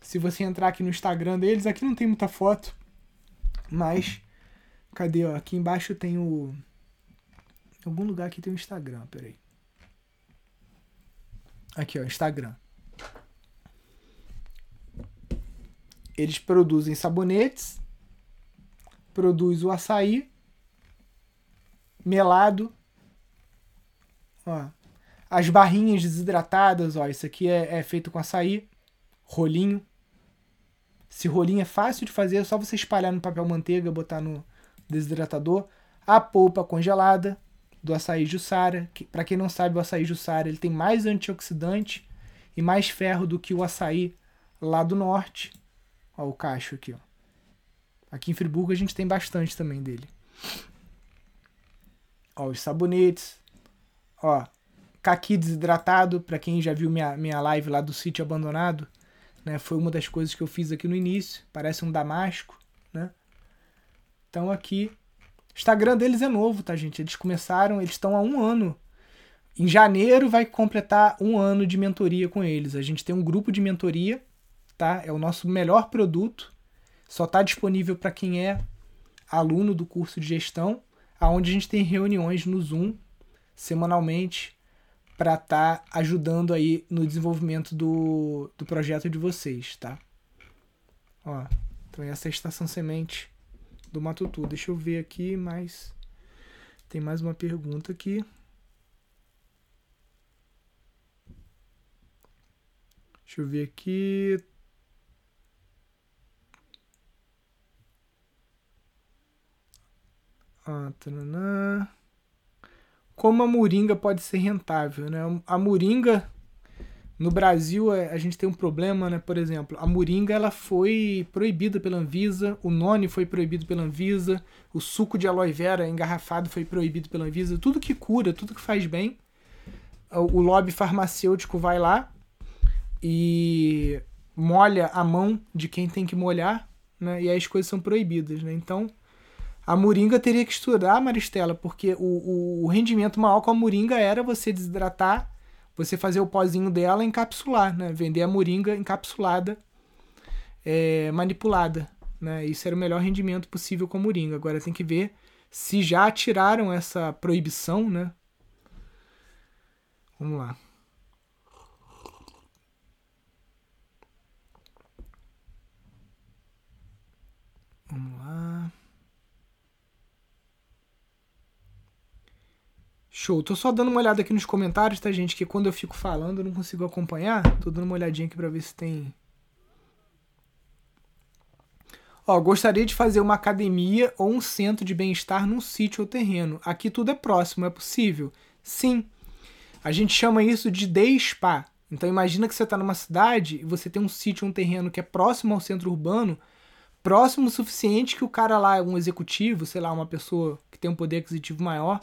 Se você entrar aqui no Instagram deles, aqui não tem muita foto, mas cadê? Ó? Aqui embaixo tem o. Em algum lugar aqui tem o Instagram, peraí. Aqui, ó, Instagram. Eles produzem sabonetes, produz o açaí melado Ó, as barrinhas desidratadas, ó, isso aqui é, é feito com açaí, rolinho. Esse rolinho é fácil de fazer, é só você espalhar no papel manteiga, botar no desidratador. A polpa congelada do açaí Jussara, que para quem não sabe, o açaí Jussara, ele tem mais antioxidante e mais ferro do que o açaí lá do norte. Ó, o cacho aqui, ó. Aqui em Friburgo a gente tem bastante também dele. Ó, os sabonetes, Ó, caqui desidratado, para quem já viu minha, minha live lá do sítio abandonado, né? Foi uma das coisas que eu fiz aqui no início. Parece um damasco? Então aqui. Instagram deles é novo, tá, gente? Eles começaram, eles estão há um ano. Em janeiro vai completar um ano de mentoria com eles. A gente tem um grupo de mentoria, tá? É o nosso melhor produto. Só está disponível para quem é aluno do curso de gestão, aonde a gente tem reuniões no Zoom semanalmente para estar tá ajudando aí no desenvolvimento do, do projeto de vocês, tá? Ó, então essa é a estação semente do Matutu. Deixa eu ver aqui mais. Tem mais uma pergunta aqui. Deixa eu ver aqui. Ah, Como a moringa pode ser rentável, né? A moringa no Brasil é, a gente tem um problema, né? Por exemplo, a moringa ela foi proibida pela Anvisa, o noni foi proibido pela Anvisa, o suco de aloe vera engarrafado foi proibido pela Anvisa, tudo que cura, tudo que faz bem, o lobby farmacêutico vai lá e molha a mão de quem tem que molhar, né? E aí as coisas são proibidas, né? Então, a moringa teria que estudar, Maristela, porque o, o rendimento maior com a moringa era você desidratar você fazer o pozinho dela encapsular, né? Vender a moringa encapsulada, é, manipulada, né? Isso era o melhor rendimento possível com a moringa. Agora tem que ver se já tiraram essa proibição, né? Vamos lá. Vamos lá. Show. Tô só dando uma olhada aqui nos comentários, tá, gente? Que quando eu fico falando eu não consigo acompanhar. Tô dando uma olhadinha aqui pra ver se tem. Ó, gostaria de fazer uma academia ou um centro de bem-estar num sítio ou terreno. Aqui tudo é próximo, é possível? Sim. A gente chama isso de day spa. Então imagina que você está numa cidade e você tem um sítio, um terreno que é próximo ao centro urbano, próximo o suficiente que o cara lá, um executivo, sei lá, uma pessoa que tem um poder aquisitivo maior,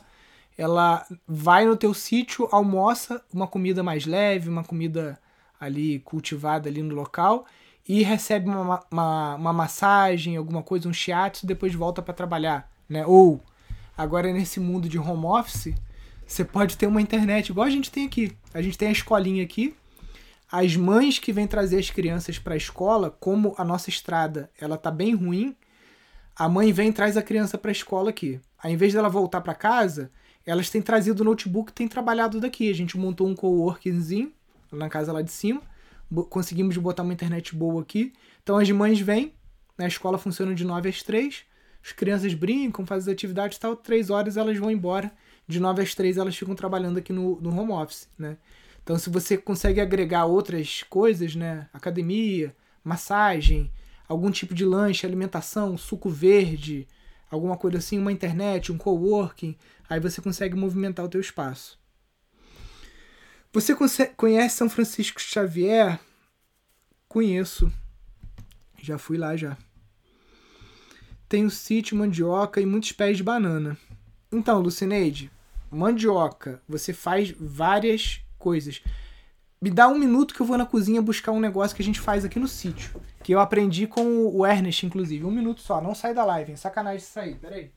ela vai no teu sítio, almoça uma comida mais leve, uma comida ali cultivada ali no local e recebe uma, uma, uma massagem, alguma coisa, um shiatsu, depois volta para trabalhar, né? Ou agora nesse mundo de home office, você pode ter uma internet igual a gente tem aqui. A gente tem a escolinha aqui. As mães que vêm trazer as crianças para a escola, como a nossa estrada ela tá bem ruim, a mãe vem e traz a criança para a escola aqui. Ao invés dela voltar para casa, elas têm trazido o notebook têm trabalhado daqui. A gente montou um coworkingzinho na casa lá de cima. Conseguimos botar uma internet boa aqui. Então as mães vêm, na escola funciona de 9 às 3. As crianças brincam, fazem atividades e tal. 3 horas elas vão embora. De 9 às 3 elas ficam trabalhando aqui no, no home office, né? Então se você consegue agregar outras coisas, né? Academia, massagem, algum tipo de lanche, alimentação, suco verde, alguma coisa assim, uma internet, um coworking, aí você consegue movimentar o teu espaço. Você conhece São Francisco Xavier? Conheço. Já fui lá já. Tem o sítio, mandioca e muitos pés de banana. Então, Lucineide, mandioca, você faz várias coisas. Me dá um minuto que eu vou na cozinha buscar um negócio que a gente faz aqui no sítio. Que eu aprendi com o Ernest, inclusive. Um minuto só, não sai da live, hein? Sacanagem aí, peraí.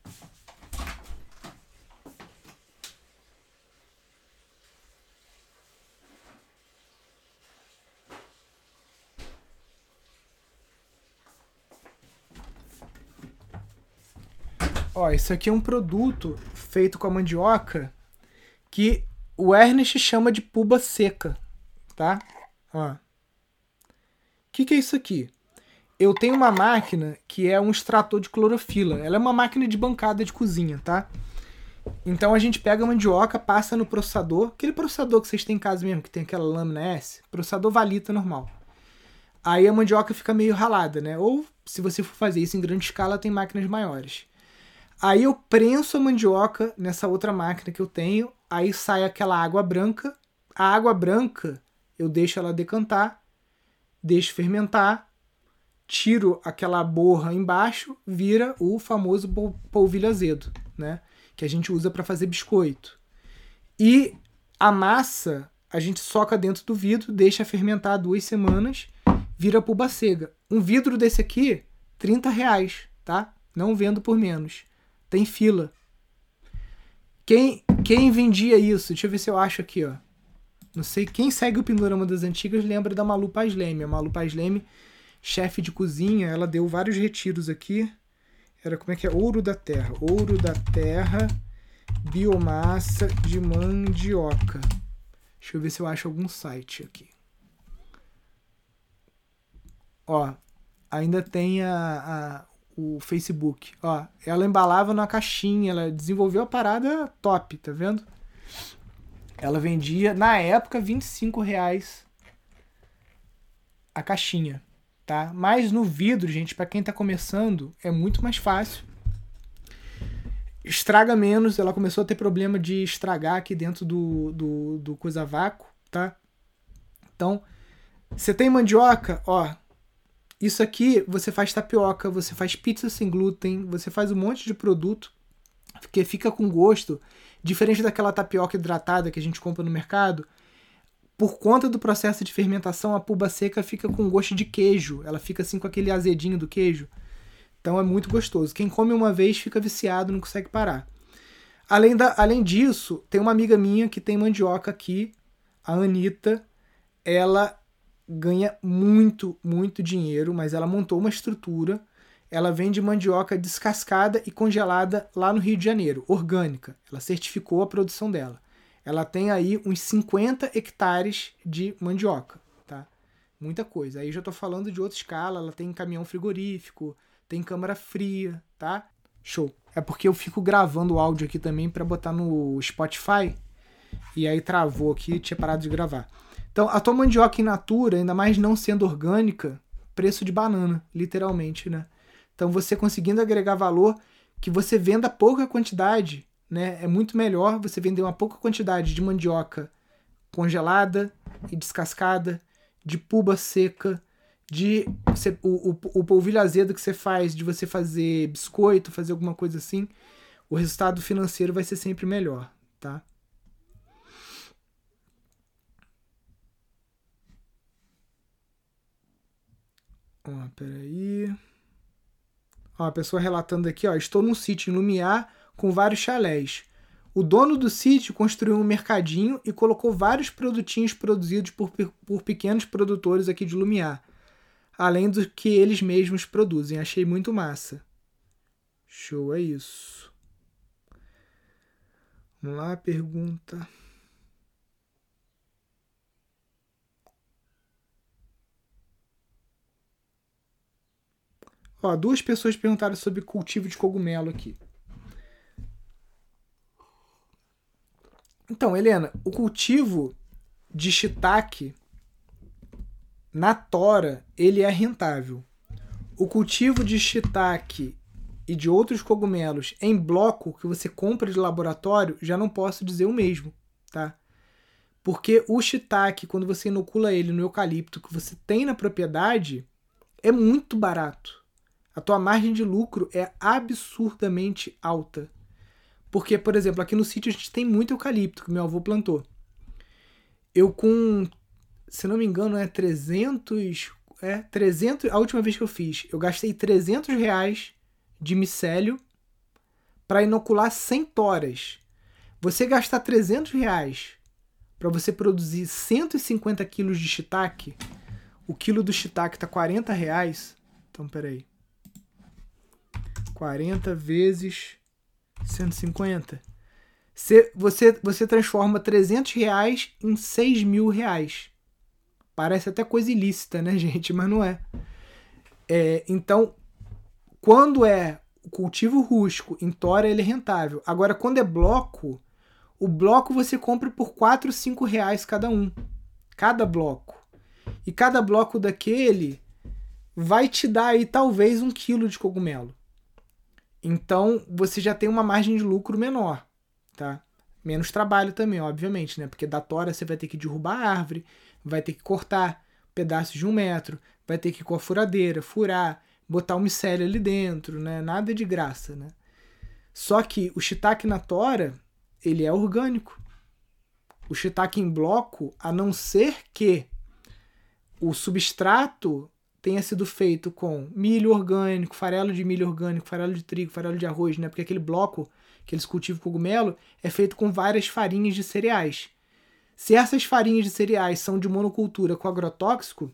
Ó, isso aqui é um produto feito com a mandioca que o Ernest chama de puba seca tá? Ó. O que, que é isso aqui? Eu tenho uma máquina que é um extrator de clorofila. Ela é uma máquina de bancada de cozinha, tá? Então a gente pega a mandioca, passa no processador, aquele processador que vocês têm em casa mesmo, que tem aquela lâmina S, processador valita normal. Aí a mandioca fica meio ralada, né? Ou se você for fazer isso em grande escala, tem máquinas maiores. Aí eu prenso a mandioca nessa outra máquina que eu tenho, aí sai aquela água branca. A água branca eu deixo ela decantar, deixo fermentar, tiro aquela borra embaixo, vira o famoso polvilho azedo, né? Que a gente usa para fazer biscoito. E a massa a gente soca dentro do vidro, deixa fermentar duas semanas, vira cega. Um vidro desse aqui, 30 reais, tá? Não vendo por menos. Tem fila. Quem, quem vendia isso? Deixa eu ver se eu acho aqui, ó. Não sei quem segue o Pindorama das Antigas lembra da Malu Paz Leme. A Malu Paz Leme, chefe de cozinha, ela deu vários retiros aqui. Era como é que é? Ouro da terra. Ouro da terra, biomassa de mandioca. Deixa eu ver se eu acho algum site aqui. Ó, ainda tem a, a, o Facebook. Ó, ela embalava na caixinha, ela desenvolveu a parada top, tá vendo? Ela vendia, na época, 25 reais a caixinha, tá? Mas no vidro, gente, para quem tá começando, é muito mais fácil. estraga menos, ela começou a ter problema de estragar aqui dentro do, do, do coisa vácuo, tá? Então, você tem mandioca, ó, isso aqui você faz tapioca, você faz pizza sem glúten, você faz um monte de produto que fica com gosto diferente daquela tapioca hidratada que a gente compra no mercado. Por conta do processo de fermentação, a puba seca fica com gosto de queijo. Ela fica assim com aquele azedinho do queijo. Então é muito gostoso. Quem come uma vez fica viciado, não consegue parar. Além, da, além disso, tem uma amiga minha que tem mandioca aqui, a Anitta. Ela ganha muito, muito dinheiro, mas ela montou uma estrutura. Ela vende mandioca descascada e congelada lá no Rio de Janeiro, orgânica. Ela certificou a produção dela. Ela tem aí uns 50 hectares de mandioca, tá? Muita coisa. Aí já tô falando de outra escala, ela tem caminhão frigorífico, tem câmara fria, tá? Show. É porque eu fico gravando o áudio aqui também para botar no Spotify. E aí travou aqui, tinha parado de gravar. Então, a tua mandioca in natura, ainda mais não sendo orgânica, preço de banana, literalmente, né? Então, você conseguindo agregar valor, que você venda pouca quantidade, né? É muito melhor você vender uma pouca quantidade de mandioca congelada e descascada, de puba seca, de você, o, o, o polvilho azedo que você faz, de você fazer biscoito, fazer alguma coisa assim, o resultado financeiro vai ser sempre melhor, tá? Ó, peraí. Ó, a pessoa relatando aqui, ó, estou num sítio em Lumiar com vários chalés. O dono do sítio construiu um mercadinho e colocou vários produtinhos produzidos por, por pequenos produtores aqui de Lumiar além do que eles mesmos produzem. Achei muito massa. Show, é isso. Vamos lá, pergunta. Ó, duas pessoas perguntaram sobre cultivo de cogumelo aqui. Então, Helena, o cultivo de shiitake na tora, ele é rentável. O cultivo de shiitake e de outros cogumelos em bloco que você compra de laboratório, já não posso dizer o mesmo, tá? Porque o shiitake, quando você inocula ele no eucalipto que você tem na propriedade, é muito barato. A tua margem de lucro é absurdamente alta. Porque, por exemplo, aqui no sítio a gente tem muito eucalipto que meu avô plantou. Eu com se não me engano, é 300. É, 300. A última vez que eu fiz, eu gastei 300 reais de micélio para inocular 100 toras. Você gastar 300 reais para você produzir 150 quilos de shiitake, o quilo do shiitake tá 40 reais. Então, peraí. 40 vezes 150. Você, você, você transforma 300 reais em 6 mil reais. Parece até coisa ilícita, né, gente? Mas não é. é então, quando é cultivo rústico, em tora, ele é rentável. Agora, quando é bloco, o bloco você compra por 4, 5 reais cada um. Cada bloco. E cada bloco daquele vai te dar aí talvez um quilo de cogumelo. Então você já tem uma margem de lucro menor, tá? Menos trabalho também, obviamente, né? Porque da tora você vai ter que derrubar a árvore, vai ter que cortar pedaços de um metro, vai ter que ir com a furadeira, furar, botar o micélio ali dentro, né? Nada de graça, né? Só que o shiitake na tora, ele é orgânico. O shiitake em bloco, a não ser que o substrato tenha sido feito com milho orgânico, farelo de milho orgânico, farelo de trigo, farelo de arroz, né? Porque aquele bloco que eles cultivam cogumelo é feito com várias farinhas de cereais. Se essas farinhas de cereais são de monocultura com agrotóxico,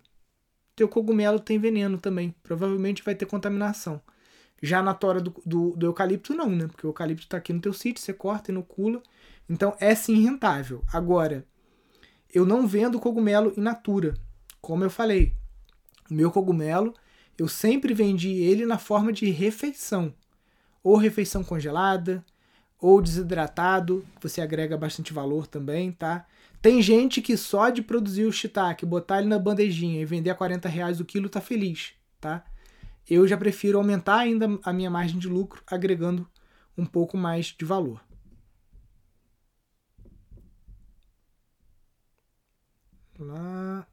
teu cogumelo tem veneno também. Provavelmente vai ter contaminação. Já na tora do, do, do eucalipto, não, né? Porque o eucalipto está aqui no teu sítio, você corta, inocula. Então é sim rentável. Agora, eu não vendo cogumelo in natura. Como eu falei, o meu cogumelo, eu sempre vendi ele na forma de refeição. Ou refeição congelada, ou desidratado, você agrega bastante valor também, tá? Tem gente que só de produzir o shiitake, botar ele na bandejinha e vender a 40 reais o quilo tá feliz, tá? Eu já prefiro aumentar ainda a minha margem de lucro agregando um pouco mais de valor. Lá.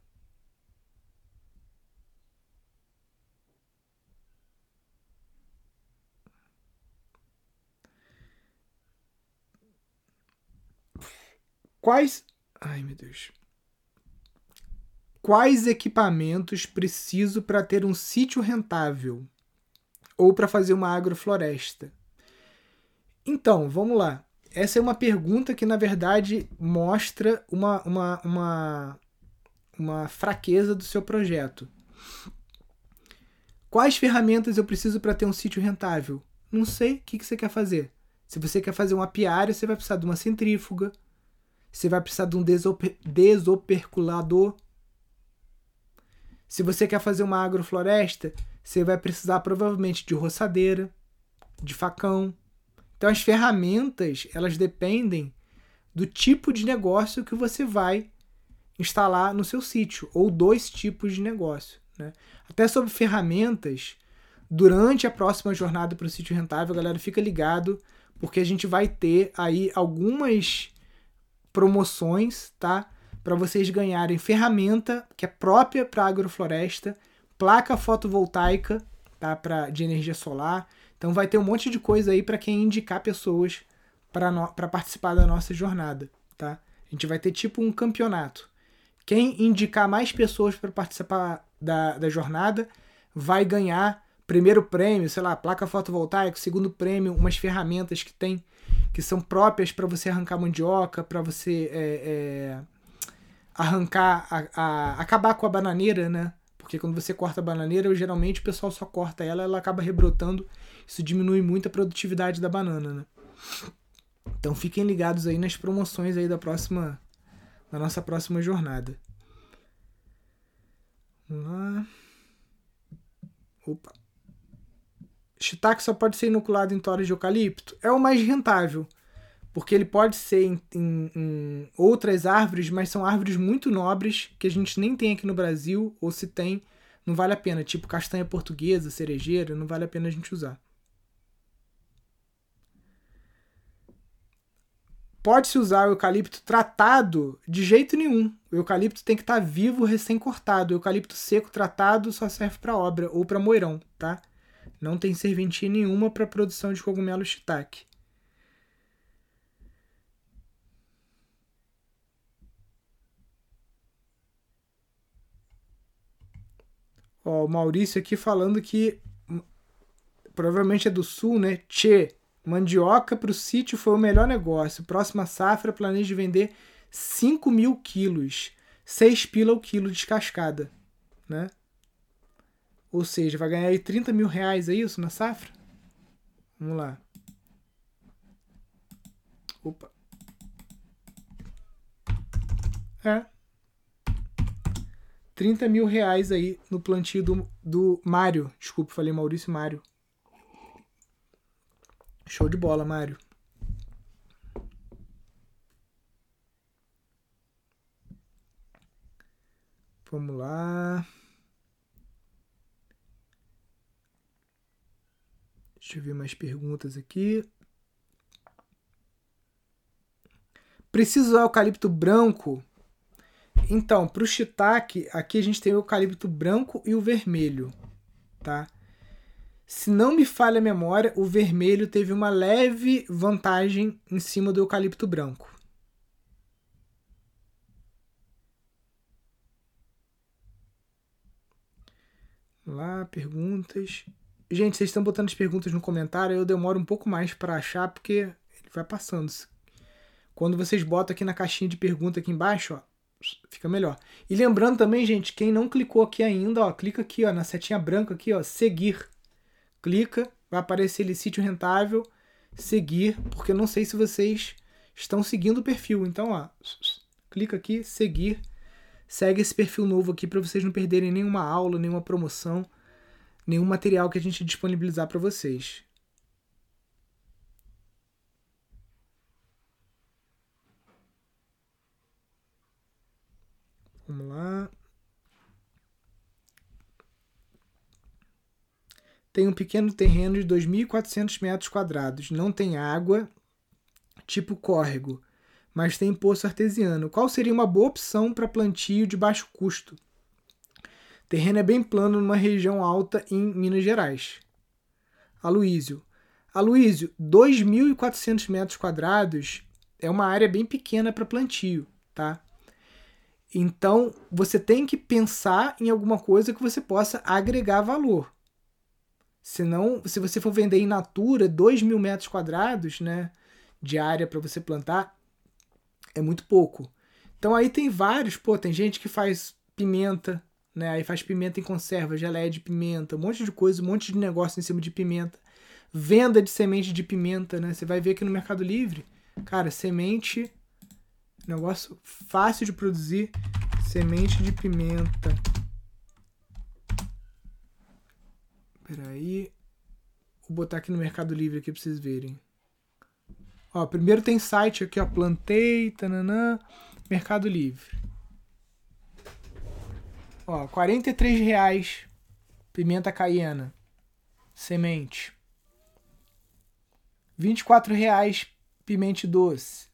Quais. Ai, meu Deus. Quais equipamentos preciso para ter um sítio rentável? Ou para fazer uma agrofloresta? Então, vamos lá. Essa é uma pergunta que, na verdade, mostra uma, uma, uma, uma fraqueza do seu projeto. Quais ferramentas eu preciso para ter um sítio rentável? Não sei o que, que você quer fazer. Se você quer fazer um apiário, você vai precisar de uma centrífuga, você vai precisar de um desoper, desoperculador. Se você quer fazer uma agrofloresta, você vai precisar provavelmente de roçadeira, de facão. Então as ferramentas, elas dependem do tipo de negócio que você vai instalar no seu sítio, ou dois tipos de negócio. Né? Até sobre ferramentas, durante a próxima jornada para o sítio rentável, galera, fica ligado, porque a gente vai ter aí algumas promoções, tá? Para vocês ganharem ferramenta que é própria para agrofloresta, placa fotovoltaica, tá? Para de energia solar. Então vai ter um monte de coisa aí para quem indicar pessoas para no... participar da nossa jornada, tá? A gente vai ter tipo um campeonato. Quem indicar mais pessoas para participar da, da jornada vai ganhar primeiro prêmio, sei lá, placa fotovoltaica, segundo prêmio, umas ferramentas que tem que são próprias para você arrancar mandioca, para você é, é, arrancar, a, a, acabar com a bananeira, né? Porque quando você corta a bananeira, geralmente o pessoal só corta ela, ela acaba rebrotando. Isso diminui muito a produtividade da banana, né? Então fiquem ligados aí nas promoções aí da próxima, da nossa próxima jornada. Vamos lá. Opa. Shiitake só pode ser inoculado em toras de eucalipto? É o mais rentável, porque ele pode ser em, em, em, outras árvores, mas são árvores muito nobres que a gente nem tem aqui no Brasil, ou se tem, não vale a pena, tipo castanha portuguesa, cerejeira, não vale a pena a gente usar. Pode-se usar o eucalipto tratado de jeito nenhum. O eucalipto tem que estar tá vivo, recém-cortado. O eucalipto seco tratado só serve para obra ou para moirão, tá? Não tem serventia nenhuma para produção de cogumelo shiitake. Ó, o Maurício aqui falando que provavelmente é do sul, né? Tchê, mandioca para o sítio foi o melhor negócio. Próxima safra planeja vender 5 mil quilos, 6 pila o quilo descascada, né? Ou seja, vai ganhar aí 30 mil reais, é isso, na safra? Vamos lá. Opa. É. 30 mil reais aí no plantio do, do Mário. Desculpa, falei Maurício Mário. Show de bola, Mário. Vamos lá. Deixa eu ver mais perguntas aqui. Preciso usar eucalipto branco? Então, para o shiitake, aqui a gente tem o eucalipto branco e o vermelho, tá? Se não me falha a memória, o vermelho teve uma leve vantagem em cima do eucalipto branco. Lá, perguntas. Gente, vocês estão botando as perguntas no comentário, eu demoro um pouco mais para achar porque ele vai passando. Quando vocês botam aqui na caixinha de pergunta aqui embaixo, ó, fica melhor. E lembrando também, gente, quem não clicou aqui ainda, ó, clica aqui, ó, na setinha branca aqui, ó, seguir. Clica, vai aparecer ali sítio rentável, seguir, porque eu não sei se vocês estão seguindo o perfil. Então, ó, clica aqui, seguir. Segue esse perfil novo aqui para vocês não perderem nenhuma aula, nenhuma promoção nenhum material que a gente disponibilizar para vocês. Vamos lá. tem um pequeno terreno de 2.400 metros quadrados. Não tem água, tipo córrego, mas tem poço artesiano. Qual seria uma boa opção para plantio de baixo custo? Terreno é bem plano numa região alta em Minas Gerais. Aloísio. Aloísio, 2.400 metros quadrados é uma área bem pequena para plantio, tá? Então, você tem que pensar em alguma coisa que você possa agregar valor. Senão, se você for vender em natura 2 mil metros quadrados né, de área para você plantar, é muito pouco. Então aí tem vários, pô, tem gente que faz pimenta, né? Aí faz pimenta em conserva, geleia de pimenta, um monte de coisa, um monte de negócio em cima de pimenta. Venda de semente de pimenta, né? Você vai ver aqui no Mercado Livre, cara, semente, negócio fácil de produzir, semente de pimenta. Peraí. Vou botar aqui no Mercado Livre aqui pra vocês verem. Ó, primeiro tem site aqui, ó, plantei, tananã, Mercado Livre. Ó, 43 reais pimenta caiena, semente. 24 reais pimente doce,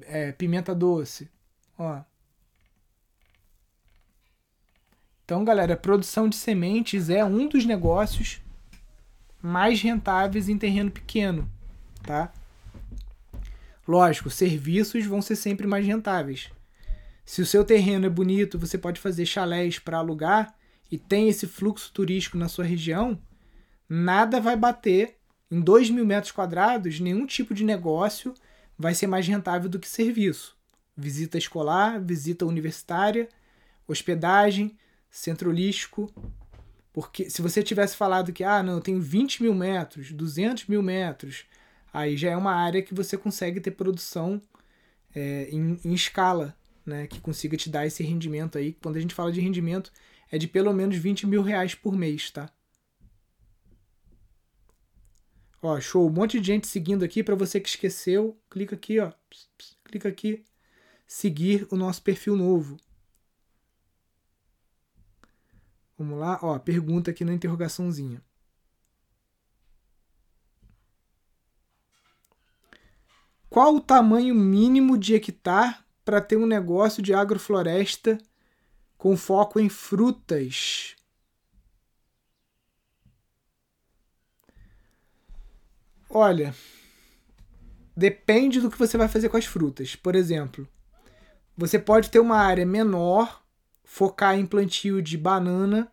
é, pimenta doce. Ó. Então, galera, produção de sementes é um dos negócios mais rentáveis em terreno pequeno, tá? Lógico, serviços vão ser sempre mais rentáveis. Se o seu terreno é bonito, você pode fazer chalés para alugar e tem esse fluxo turístico na sua região, nada vai bater em 2 mil metros quadrados, nenhum tipo de negócio vai ser mais rentável do que serviço. Visita escolar, visita universitária, hospedagem, centro holístico. Porque se você tivesse falado que, ah, não, eu tenho 20 mil metros, 200 mil metros, aí já é uma área que você consegue ter produção é, em, em escala né, que consiga te dar esse rendimento aí. Quando a gente fala de rendimento, é de pelo menos 20 mil reais por mês, tá? Ó, show. Um monte de gente seguindo aqui. Para você que esqueceu, clica aqui, ó. Pss, pss, clica aqui. Seguir o nosso perfil novo. Vamos lá, ó. Pergunta aqui na interrogaçãozinha. Qual o tamanho mínimo de hectare para ter um negócio de agrofloresta com foco em frutas. Olha, depende do que você vai fazer com as frutas. Por exemplo, você pode ter uma área menor, focar em plantio de banana,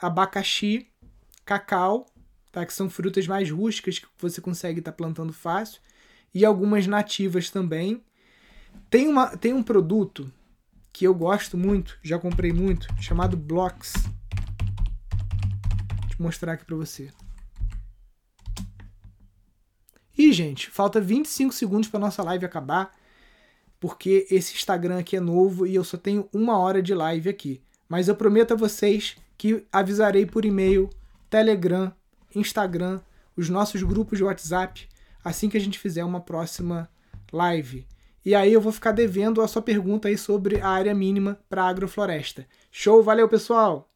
abacaxi, cacau, tá? que são frutas mais rústicas que você consegue estar tá plantando fácil, e algumas nativas também, tem, uma, tem um produto que eu gosto muito, já comprei muito, chamado Blocks. Vou te mostrar aqui para você. E, gente, falta 25 segundos para nossa live acabar, porque esse Instagram aqui é novo e eu só tenho uma hora de live aqui. Mas eu prometo a vocês que avisarei por e-mail, Telegram, Instagram, os nossos grupos de WhatsApp, assim que a gente fizer uma próxima live. E aí eu vou ficar devendo a sua pergunta aí sobre a área mínima para agrofloresta. Show, valeu pessoal!